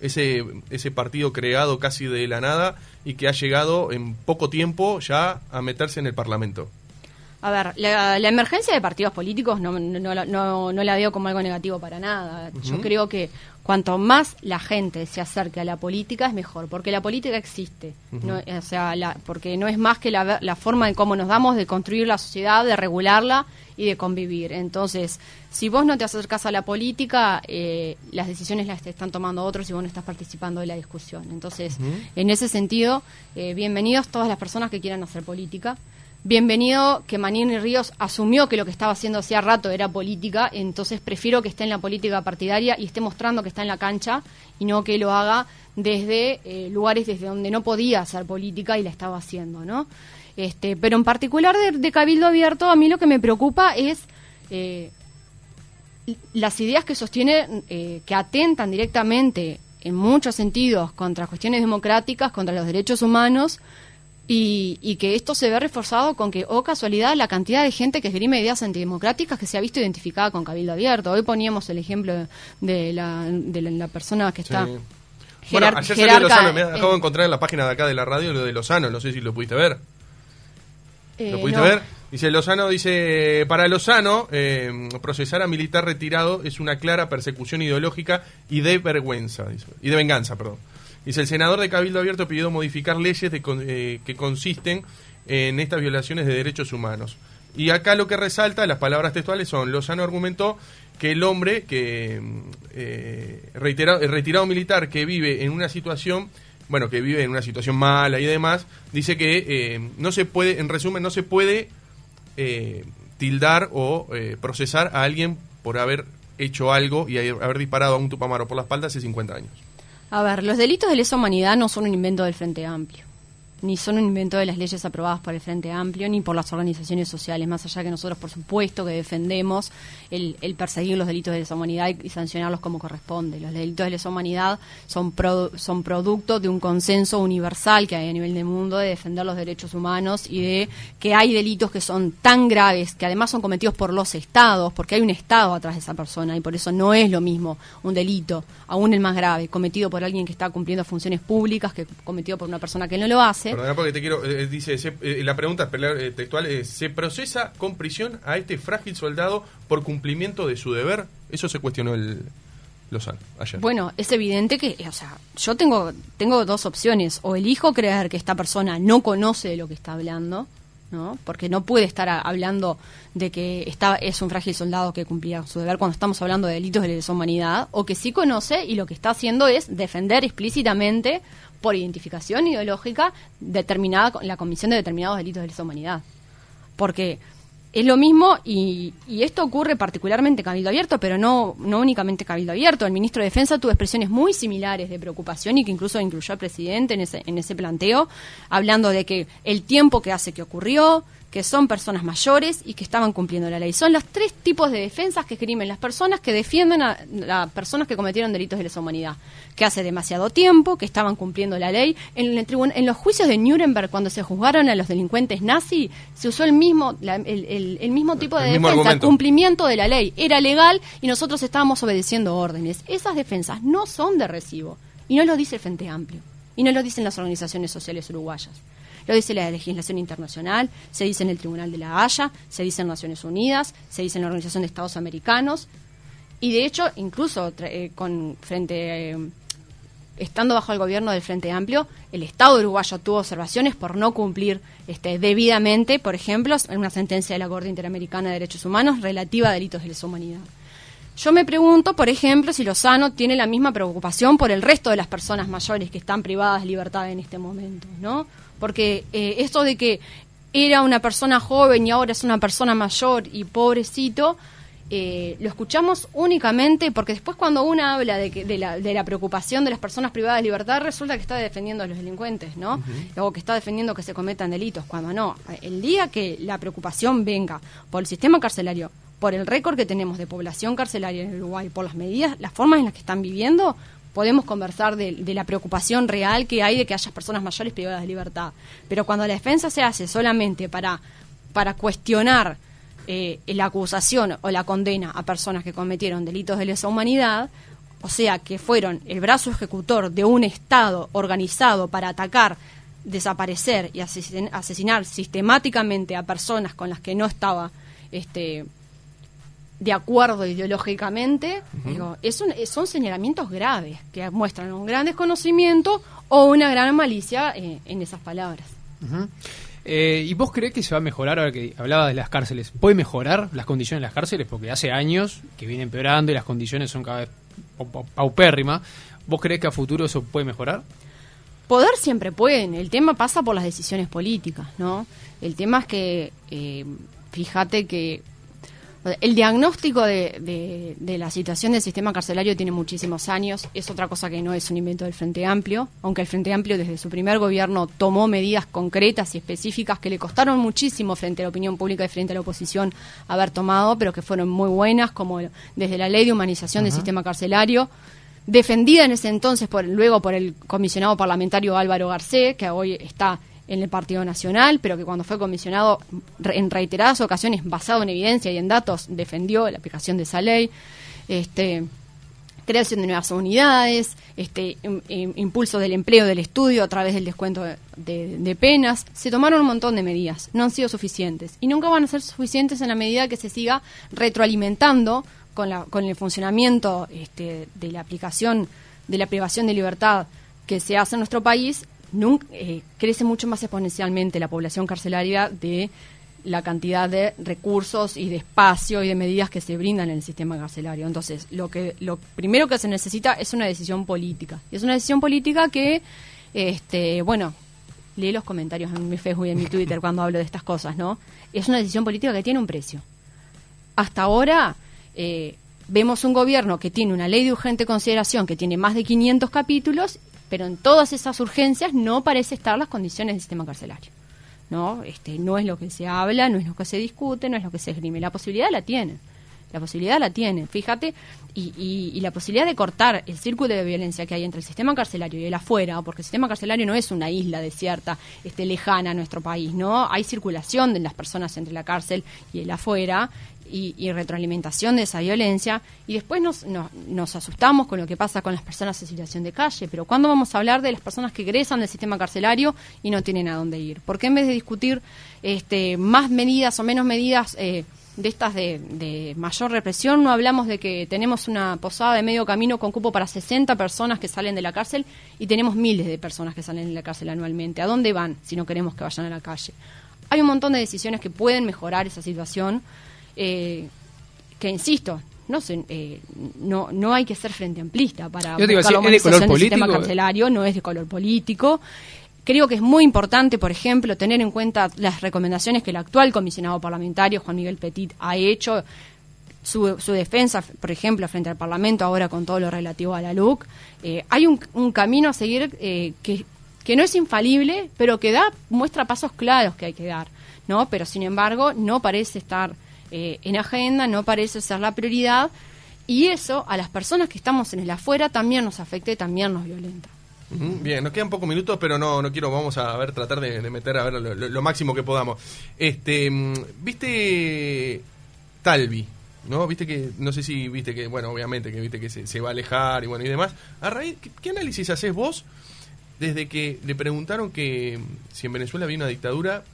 Ese, ese partido creado casi de la nada y que ha llegado en poco tiempo ya a meterse en el Parlamento. A ver, la, la emergencia de partidos políticos no, no, no no- la veo como algo negativo para nada. Yo creo que cuanto más la gente se acerque a la política es mejor, porque la política existe. no, o sea, la- porque no es más que la, la forma en cómo nos damos de construir la sociedad, de regularla y de convivir. Entonces, si vos no te acercas a la política, eh, las decisiones las están tomando otros y vos no estás participando de la discusión. Entonces, en ese sentido, eh, bienvenidos todas las personas que quieran hacer política. Bienvenido que Manini Ríos asumió que lo que estaba haciendo hacía rato era política, entonces prefiero que esté en la política partidaria y esté mostrando que está en la cancha y no que lo haga desde eh, lugares desde donde no podía hacer política y la estaba haciendo, ¿no? Este, pero en particular de, Cabildo Abierto, a mí lo que me preocupa es eh, las ideas que sostiene, eh, que atentan directamente en muchos sentidos contra cuestiones democráticas, contra los derechos humanos, y, y que esto se ve reforzado con que, oh casualidad, la cantidad de gente que esgrime ideas antidemocráticas que se ha visto identificada con Cabildo Abierto. Hoy poníamos el ejemplo de la, de la, la persona que está... Sí. Bueno, ayer salió Lozano, me acabo de encontrar en la página de acá de la radio lo de Lozano, no sé si lo pudiste ver. eh, ¿Lo pudiste no. ver? Dice Lozano, dice, para Lozano, eh, procesar a militar retirado es una clara persecución ideológica y de vergüenza, dice, y de venganza, perdón. Dice, el senador de Cabildo Abierto pidió modificar leyes de eh, que consisten en estas violaciones de derechos humanos. Y acá lo que resalta, las palabras textuales son, Lozano argumentó que el hombre que eh, reiterado, el retirado militar que vive en una situación bueno, que vive en una situación mala y demás, dice que eh, no se puede, en resumen, no se puede eh, tildar o eh, procesar a alguien por haber hecho algo y haber disparado a un tupamaro por la espalda hace 50 años. A ver, los delitos de lesa humanidad no son un invento del Frente Amplio ni son un invento de las leyes aprobadas por el Frente Amplio ni por las organizaciones sociales, más allá que nosotros, por supuesto, que defendemos el, perseguir los delitos de lesa humanidad y, sancionarlos como corresponde. Los delitos de lesa humanidad son, son producto de un consenso universal que hay a nivel del mundo de defender los derechos humanos y de que hay delitos que son tan graves, que además son cometidos por los estados, porque hay un estado atrás de esa persona y por eso no es lo mismo un delito, aún el más grave, cometido por alguien que está cumpliendo funciones públicas que cometido por una persona que no lo hace Perdona porque te quiero, eh, dice, eh, la pregunta eh, textual es, ¿se procesa con prisión a este frágil soldado por cumplimiento de su deber? Eso se cuestionó el Lozano ayer. Bueno, es evidente que, o sea, yo tengo, tengo dos opciones, o elijo creer que esta persona no conoce de lo que está hablando, ¿no? Porque no puede estar hablando de que está, es un frágil soldado que cumplía su deber cuando estamos hablando de delitos de lesa humanidad, o que sí conoce y lo que está haciendo es defender explícitamente por identificación ideológica determinada la comisión de determinados delitos de lesa humanidad. Porque es lo mismo y, esto ocurre particularmente en Cabildo Abierto, pero no, no únicamente Cabildo Abierto. El ministro de Defensa tuvo expresiones muy similares de preocupación y que incluso incluyó al presidente en ese, en ese planteo, hablando de que el tiempo que hace que ocurrió, que son personas mayores y que estaban cumpliendo la ley. Son los tres tipos de defensas que escriben las personas que defienden a las personas que cometieron delitos de lesa humanidad. Que hace demasiado tiempo, que estaban cumpliendo la ley. En, el en los juicios de Nuremberg, cuando se juzgaron a los delincuentes nazis, se usó el mismo, el, mismo tipo de defensa, el cumplimiento de la ley. Era legal y nosotros estábamos obedeciendo órdenes. Esas defensas no son de recibo. Y no lo dice el Frente Amplio. Y no lo dicen las organizaciones sociales uruguayas lo dice la legislación internacional, se dice en el Tribunal de la Haya, se dice en Naciones Unidas, se dice en la Organización de Estados Americanos, y de hecho, incluso eh, con frente eh, estando bajo el gobierno del Frente Amplio, el Estado uruguayo tuvo observaciones por no cumplir este, debidamente, por ejemplo, en una sentencia de la Corte Interamericana de Derechos Humanos relativa a delitos de lesa humanidad. Yo me pregunto, por ejemplo, si Lozano tiene la misma preocupación por el resto de las personas mayores que están privadas de libertad en este momento, ¿no? Porque eh, esto de que era una persona joven y ahora es una persona mayor y pobrecito, eh, lo escuchamos únicamente porque después cuando uno habla de, que, de, la, de, la, preocupación de las personas privadas de libertad, resulta que está defendiendo a los delincuentes, ¿no? O que está defendiendo que se cometan delitos, cuando no. El día que la preocupación venga por el sistema carcelario, por el récord que tenemos de población carcelaria en Uruguay, por las medidas, las formas en las que están viviendo, podemos conversar de, la preocupación real que hay de que haya personas mayores privadas de libertad. Pero cuando la defensa se hace solamente para, para cuestionar eh, la acusación o la condena a personas que cometieron delitos de lesa humanidad, o sea, que fueron el brazo ejecutor de un Estado organizado para atacar, desaparecer y asesinar sistemáticamente a personas con las que no estaba este, de acuerdo ideológicamente, digo, es son señalamientos graves que muestran un gran desconocimiento o una gran malicia eh, en esas palabras. Eh, ¿Y vos crees que se va a mejorar ahora que hablaba de las cárceles? ¿Puede mejorar las condiciones de las cárceles? Porque hace años que viene empeorando y las condiciones son cada vez paupérrimas. ¿Vos crees que a futuro eso puede mejorar? Poder siempre pueden. El tema pasa por las decisiones políticas, ¿no? El tema es que, eh, fíjate que el diagnóstico de, la situación del sistema carcelario tiene muchísimos años, es otra cosa que no es un invento del Frente Amplio, aunque el Frente Amplio desde su primer gobierno tomó medidas concretas y específicas que le costaron muchísimo frente a la opinión pública y frente a la oposición haber tomado, pero que fueron muy buenas, como desde la ley de humanización del sistema carcelario, defendida en ese entonces por, luego por el comisionado parlamentario Álvaro Garcés, que hoy está en el Partido Nacional, pero que cuando fue comisionado en reiteradas ocasiones, basado en evidencia y en datos, defendió la aplicación de esa ley. Este, creación de nuevas unidades, este, impulso del empleo del estudio a través del descuento de, penas. Se tomaron un montón de medidas, no han sido suficientes y nunca van a ser suficientes en la medida que se siga retroalimentando con, la, con el funcionamiento este, de la aplicación de la privación de libertad que se hace en nuestro país nunca, eh, crece mucho más exponencialmente la población carcelaria de la cantidad de recursos y de espacio y de medidas que se brindan en el sistema carcelario. Entonces, lo que lo primero que se necesita es una decisión política. Y es una decisión política que, este, bueno, lee los comentarios en mi Facebook y en mi Twitter cuando hablo de estas cosas, ¿no? Es una decisión política que tiene un precio. Hasta ahora, eh, vemos un gobierno que tiene una ley de urgente consideración que tiene más de 500 capítulos, pero en todas esas urgencias no parece estar las condiciones del sistema carcelario. ¿no? Este, no es lo que se habla, no es lo que se discute, no es lo que se esgrime. La posibilidad la tienen. La posibilidad la tienen, fíjate, y, y, la posibilidad de cortar el círculo de violencia que hay entre el sistema carcelario y el afuera, porque el sistema carcelario no es una isla desierta, este, lejana a nuestro país, ¿no? Hay circulación de las personas entre la cárcel y el afuera, y, retroalimentación de esa violencia y después nos, nos, asustamos con lo que pasa con las personas en situación de calle, pero ¿cuándo vamos a hablar de las personas que egresan del sistema carcelario y no tienen a dónde ir? ¿Por qué en vez de discutir este, más medidas o menos medidas eh, de estas de, de, mayor represión no hablamos de que tenemos una posada de medio camino con cupo para 60 personas que salen de la cárcel y tenemos miles de personas que salen de la cárcel anualmente? ¿A dónde van si no queremos que vayan a la calle? Hay un montón de decisiones que pueden mejorar esa situación eh, que insisto, no, eh, no no hay que ser frente amplista para buscar la humanización del sistema carcelario, no es de color político. Creo que es muy importante, por ejemplo, tener en cuenta las recomendaciones que el actual comisionado parlamentario, Juan Miguel Petit, ha hecho, su, su defensa, por ejemplo, frente al Parlamento, ahora con todo lo relativo a la LUC. Eh, hay un, un, camino a seguir eh, que, que no es infalible, pero que da muestra pasos claros que hay que dar, ¿no? Pero, sin embargo, no parece estar eh, en agenda, no parece ser la prioridad y eso a las personas que estamos en el afuera también nos afecta y también nos violenta. Bien, nos quedan pocos minutos, pero no, no quiero, vamos a ver, tratar de, meter a ver lo, máximo que podamos. Este, mm, viste Talvi, ¿no? Viste que, no sé si viste que, bueno, obviamente que viste que se, va a alejar y bueno y demás. A raíz, ¿qué, análisis haces vos desde que le preguntaron que si en Venezuela había una dictadura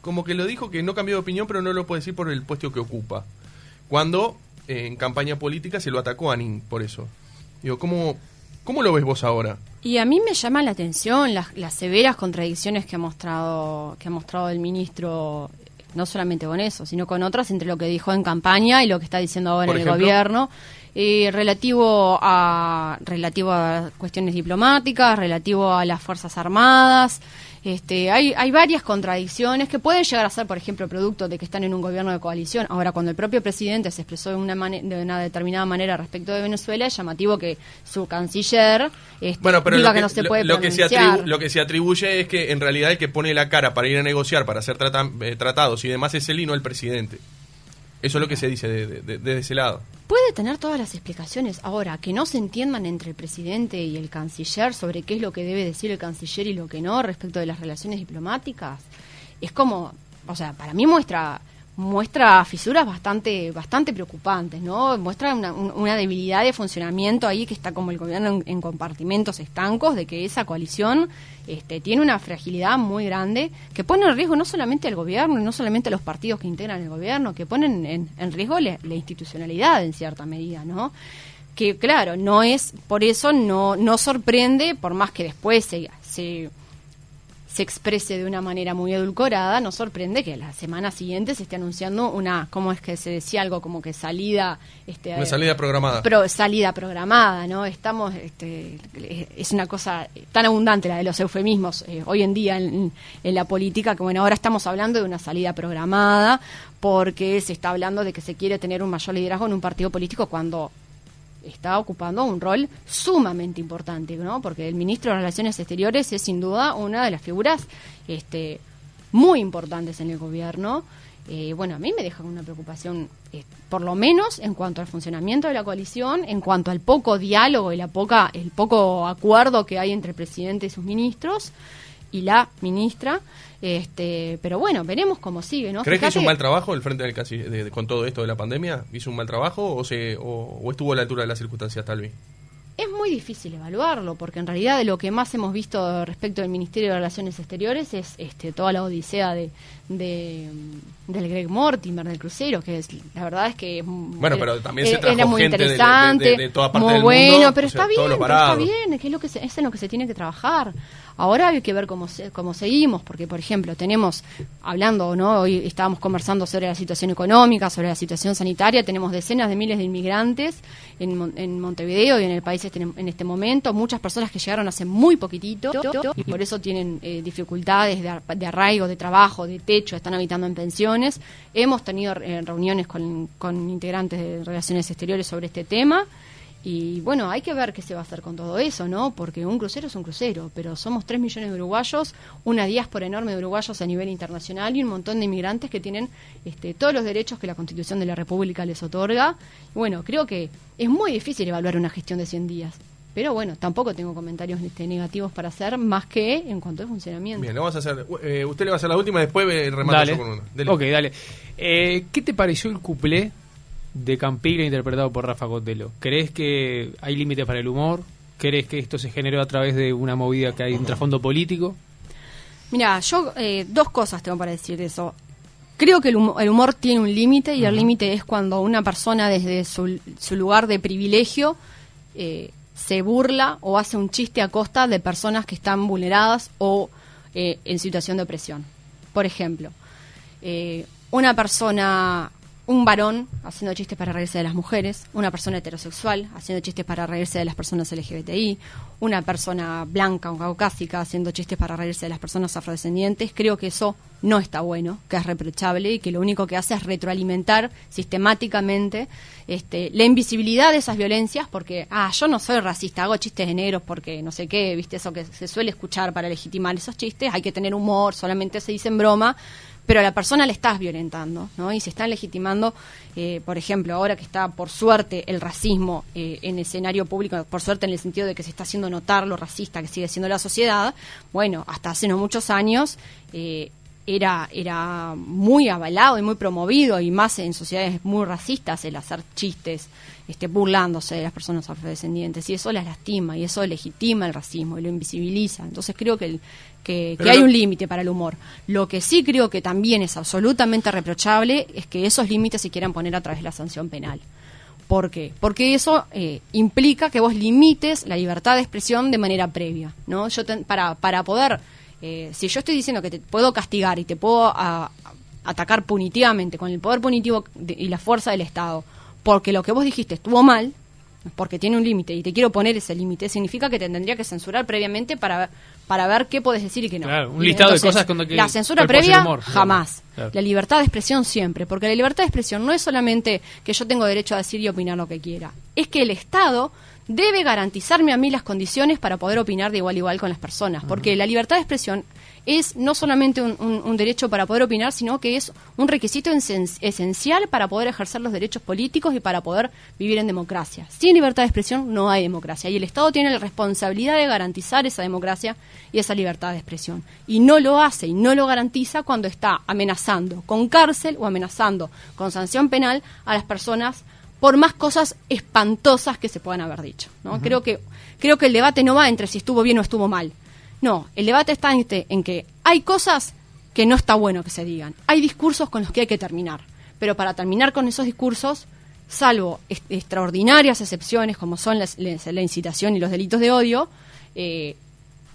como que lo dijo que no cambió de opinión, pero no lo puede decir por el puesto que ocupa. Cuando eh, en campaña política se lo atacó a Nin por eso. Digo, ¿cómo, ¿cómo lo ves vos ahora? Y a mí me llama la atención las, las severas contradicciones que ha mostrado que ha mostrado el ministro no solamente con eso, sino con otras entre lo que dijo en campaña y lo que está diciendo ahora en el gobierno. Eh, relativo a relativo a cuestiones diplomáticas, relativo a las fuerzas armadas, este, hay, hay varias contradicciones que pueden llegar a ser, por ejemplo, producto de que están en un gobierno de coalición. Ahora, cuando el propio presidente se expresó de una, de una determinada manera respecto de Venezuela, es llamativo que su canciller este, diga que, no se puede lo que, se lo que se atribuye es que en realidad el que pone la cara para ir a negociar, para hacer eh, tratados y demás es él y no el presidente. Eso es lo que se dice de, de, ese lado. Puede tener todas las explicaciones. Ahora, que no se entiendan entre el presidente y el canciller sobre qué es lo que debe decir el canciller y lo que no respecto de las relaciones diplomáticas, es como, o sea, para mí muestra muestra fisuras bastante bastante preocupantes, ¿no? Muestra una, debilidad de funcionamiento ahí que está como el gobierno en, compartimentos estancos, de que esa coalición este, tiene una fragilidad muy grande que pone en riesgo no solamente al gobierno no solamente a los partidos que integran el gobierno, que ponen en, riesgo la, institucionalidad en cierta medida, ¿no? Que claro, no es, por eso no, no sorprende, por más que después se, se se exprese de una manera muy edulcorada, nos sorprende que la semana siguiente se esté anunciando una, ¿cómo es que se decía algo? Como que salida... Este, una salida programada. Pro, salida programada, ¿no? Estamos, este, es una cosa tan abundante la de los eufemismos eh, hoy en día en, en la política, que bueno, ahora estamos hablando de una salida programada porque se está hablando de que se quiere tener un mayor liderazgo en un partido político cuando está ocupando un rol sumamente importante, ¿no? Porque el ministro de Relaciones Exteriores es sin duda una de las figuras este, muy importantes en el gobierno. Eh, bueno, a mí me deja una preocupación, eh, por lo menos en cuanto al funcionamiento de la coalición, en cuanto al poco diálogo y la poca, el poco acuerdo que hay entre el presidente y sus ministros y la ministra. Este, pero bueno, veremos cómo sigue, ¿no? ¿Crees que hizo un mal trabajo el frente del casi con todo esto de la pandemia? ¿Hizo un mal trabajo o, se, o, estuvo a la altura de las circunstancias, Talvi? Es muy difícil evaluarlo, porque en realidad de lo que más hemos visto respecto del Ministerio de Relaciones Exteriores es este, toda la odisea de, de del Greg Mortimer del crucero, que es la verdad es que bueno, pero también se trajo era muy gente interesante, de, toda parte muy del bueno, mundo, pero está bien, pero está bien, es, lo que es en lo que se tiene que trabajar. Ahora hay que ver cómo, cómo seguimos, porque, por ejemplo, tenemos, hablando, ¿no? Hoy estábamos conversando sobre la situación económica, sobre la situación sanitaria, tenemos decenas de miles de inmigrantes en, en Montevideo y en el país este, en este momento, muchas personas que llegaron hace muy poquitito y por eso tienen eh, dificultades de, de, arraigo, de trabajo, de techo están habitando en pensiones. Hemos tenido eh, reuniones con, integrantes de Relaciones Exteriores sobre este tema. Y bueno, hay que ver qué se va a hacer con todo eso, ¿no? Porque un crucero es un crucero, pero somos 3 millones de uruguayos, una diáspora enorme de uruguayos a nivel internacional y un montón de inmigrantes que tienen este, todos los derechos que la Constitución de la República les otorga. Bueno, creo que es muy difícil evaluar una gestión de 100 días. Pero bueno, tampoco tengo comentarios este, negativos para hacer, más que en cuanto a funcionamiento. Bien, lo vamos a hacer. Eh, usted le va a hacer la última, después remato con una. Dele. Ok, dale. Eh, ¿Qué te pareció el cuplé de Campiglia interpretado por Rafa Cotelo. ¿Crees que hay límites para el humor? ¿Crees que esto se generó a través de una movida que hay un trasfondo político? Mira, yo eh, dos cosas tengo para decir de eso. Creo que el humor, tiene un límite y el límite es cuando una persona desde su, lugar de privilegio eh, se burla o hace un chiste a costa de personas que están vulneradas o eh, en situación de opresión. Por ejemplo, una persona un varón haciendo chistes para reírse de las mujeres, una persona heterosexual haciendo chistes para reírse de las personas LGBTI, una persona blanca o caucásica haciendo chistes para reírse de las personas afrodescendientes, creo que eso no está bueno, que es reprochable y que lo único que hace es retroalimentar sistemáticamente este, la invisibilidad de esas violencias porque, ah, yo no soy racista, hago chistes de negros porque no sé qué, viste eso que se suele escuchar para legitimar esos chistes, hay que tener humor, solamente se dice en broma, pero a la persona le estás violentando, ¿no? Y se está legitimando, eh, por ejemplo, ahora que está, por suerte, el racismo eh, en escenario público, por suerte en el sentido de que se está haciendo notar lo racista que sigue siendo la sociedad, bueno, hasta hace no muchos años eh, era, era muy avalado y muy promovido, y más en sociedades muy racistas, el hacer chistes este, burlándose de las personas afrodescendientes, y eso las lastima, y eso legitima el racismo, y lo invisibiliza. Entonces creo que, que, hay un límite para el humor. Lo que sí creo que también es absolutamente reprochable es que esos límites se quieran poner a través de la sanción penal. ¿Por qué? Porque eso eh, implica que vos limites la libertad de expresión de manera previa, ¿no? Yo para, para poder eh, si yo estoy diciendo que te puedo castigar y te puedo atacar punitivamente con el poder punitivo y la fuerza del Estado, porque lo que vos dijiste estuvo mal, porque tiene un límite y te quiero poner ese límite, significa que te tendría que censurar previamente para, para ver qué puedes decir y qué no. Claro, un listado de cosas que La censura previa, jamás. La libertad de expresión siempre, porque la libertad de expresión no es solamente que yo tengo derecho a decir y opinar lo que quiera, es que el Estado debe garantizarme a mí las condiciones para poder opinar de igual a igual con las personas, porque la libertad de expresión es no solamente un, derecho para poder opinar, sino que es un requisito esencial para poder ejercer los derechos políticos y para poder vivir en democracia. Sin libertad de expresión no hay democracia y el Estado tiene la responsabilidad de garantizar esa democracia y esa libertad de expresión. Y no lo hace y no lo garantiza cuando está amenazando con cárcel o amenazando con sanción penal a las personas por más cosas espantosas que se puedan haber dicho. ¿no? creo, que, creo que el debate no va entre si estuvo bien o estuvo mal. No, el debate está en, en que hay cosas que no está bueno que se digan. Hay discursos con los que hay que terminar. Pero para terminar con esos discursos, salvo extraordinarias excepciones como son la incitación y los delitos de odio, eh,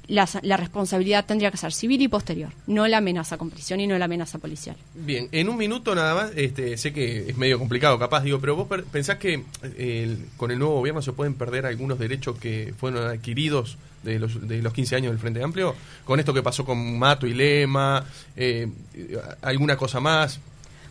la, responsabilidad tendría que ser civil y posterior, no la amenaza con prisión y no la amenaza policial. Bien, en un minuto nada más, este, sé que es medio complicado capaz, digo, pero vos pensás que con el nuevo gobierno se pueden perder algunos derechos que fueron adquiridos de los, de los 15 años del Frente Amplio, con esto que pasó con Mato y Lema, eh, alguna cosa más,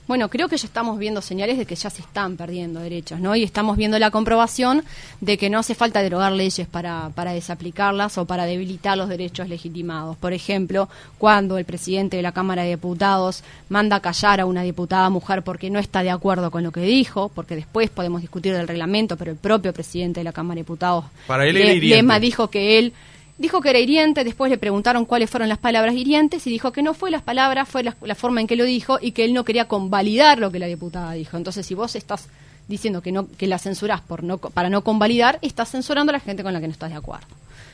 bueno, creo que ya estamos viendo señales de que ya se están perdiendo derechos, ¿no? Y estamos viendo la comprobación de que no hace falta derogar leyes para, para desaplicarlas o para debilitar los derechos legitimados. Por ejemplo, cuando el presidente de la Cámara de Diputados manda a callar a una diputada mujer porque no está de acuerdo con lo que dijo, porque después podemos discutir del reglamento, pero el propio presidente de la Cámara de Diputados, para él Lema, dijo que él Dijo que era hiriente, después le preguntaron cuáles fueron las palabras hirientes y dijo que no fue las palabras, fue la, forma en que lo dijo y que él no quería convalidar lo que la diputada dijo. Entonces, si vos estás diciendo que no que la censurás por no, para no convalidar, estás censurando a la gente con la que no estás de acuerdo.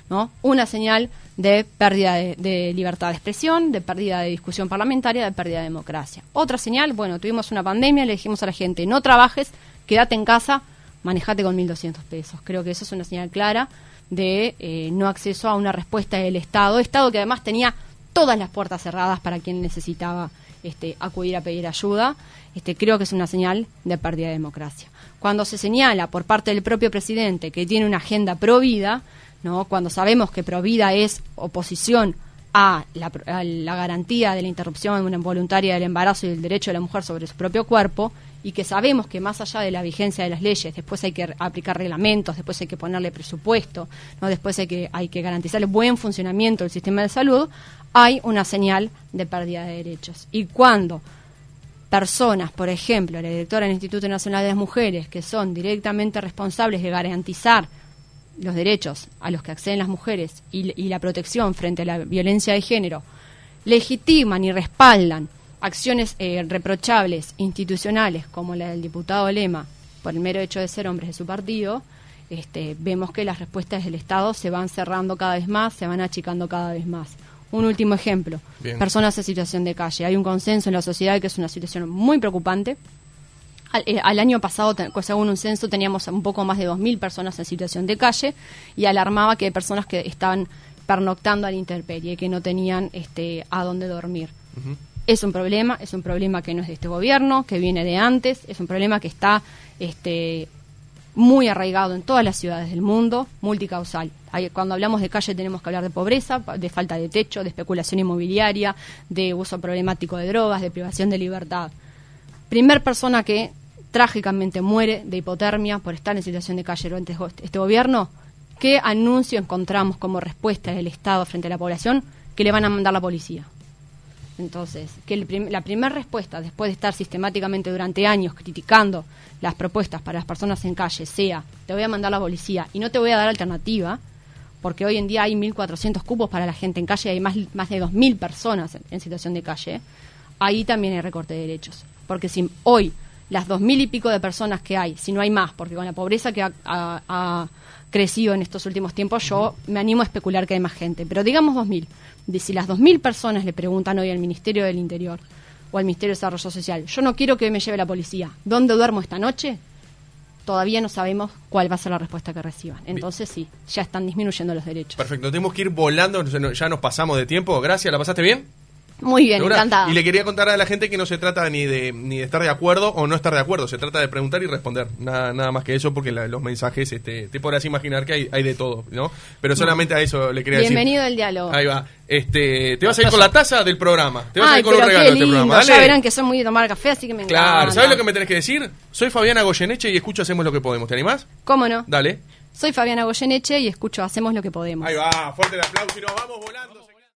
¿no? Una señal de pérdida de, de, libertad de expresión, de pérdida de discusión parlamentaria, de pérdida de democracia. Otra señal, bueno, tuvimos una pandemia, le dijimos a la gente, no trabajes, quédate en casa, manejate con 1.200 pesos. Creo que eso es una señal clara de eh, no acceso a una respuesta del Estado, Estado que además tenía todas las puertas cerradas para quien necesitaba este, acudir a pedir ayuda, este, creo que es una señal de pérdida de democracia. Cuando se señala por parte del propio presidente que tiene una agenda pro vida, ¿no? cuando sabemos que pro vida es oposición a la, a la garantía de la interrupción voluntaria del embarazo y el derecho de la mujer sobre su propio cuerpo, y que sabemos que más allá de la vigencia de las leyes, después hay que aplicar reglamentos, después hay que ponerle presupuesto, no después hay que, hay que garantizar el buen funcionamiento del sistema de salud, hay una señal de pérdida de derechos. Y cuando personas, por ejemplo, la directora del Instituto Nacional de las Mujeres, que son directamente responsables de garantizar los derechos a los que acceden las mujeres y, y la protección frente a la violencia de género, legitiman y respaldan acciones eh, reprochables institucionales como la del diputado Lema por el mero hecho de ser hombres de su partido, este, vemos que las respuestas del Estado se van cerrando cada vez más, se van achicando cada vez más. Un último ejemplo, Bien. personas en situación de calle. Hay un consenso en la sociedad que es una situación muy preocupante. Al, eh, al año pasado, te- según un censo, teníamos un poco más de 2.000 personas en situación de calle y alarmaba que hay personas que estaban pernoctando a la intemperie, que no tenían este, a dónde dormir. Es un problema, es un problema que no es de este gobierno, que viene de antes, es un problema que está este, muy arraigado en todas las ciudades del mundo, multicausal. Cuando hablamos de calle tenemos que hablar de pobreza, de falta de techo, de especulación inmobiliaria, de uso problemático de drogas, de privación de libertad. Primer persona que trágicamente muere de hipotermia por estar en situación de calle durante go- este gobierno, ¿qué anuncio encontramos como respuesta del Estado frente a la población? Que le van a mandar la policía. Entonces, que el prim- la primera respuesta, después de estar sistemáticamente durante años criticando las propuestas para las personas en calle, sea, te voy a mandar la policía y no te voy a dar alternativa, porque hoy en día hay 1.400 cupos para la gente en calle y hay más, más de 2.000 personas en, situación de calle, ahí también hay recorte de derechos. Porque si hoy las 2.000 y pico de personas que hay, si no hay más, porque con la pobreza que ha- ha crecido en estos últimos tiempos, yo me animo a especular que hay más gente, pero digamos 2.000. De si las 2.000 personas le preguntan hoy al Ministerio del Interior o al Ministerio de Desarrollo Social, yo no quiero que me lleve la policía, ¿dónde duermo esta noche? Todavía no sabemos cuál va a ser la respuesta que reciban. Entonces sí, ya están disminuyendo los derechos. Perfecto, tenemos que ir volando, ya no- ya nos pasamos de tiempo. Gracias, ¿la pasaste bien? Muy bien, ¿Segura? encantada. Y le quería contar a la gente que no se trata ni de, ni de estar de acuerdo o no estar de acuerdo, se trata de preguntar y responder. Nada, nada más que eso, porque la- los mensajes, este, te podrás imaginar que hay, hay de todo, ¿no? Pero solamente a eso le quería Bienvenido decir. al diálogo. Ahí va. Este, te vas a ir con la taza del programa. Te vas a ir con un regalo de este programa. Ya verán que soy muy de tomar café, así que me encanta. Claro, ¿sabes lo que me tenés que decir? Soy Fabiana Goyeneche y escucho Hacemos lo que podemos. ¿Te animás? ¿Cómo no? Dale. Soy Fabiana Goyeneche y escucho Hacemos lo que podemos. Ahí va, fuerte el aplauso y nos vamos volando.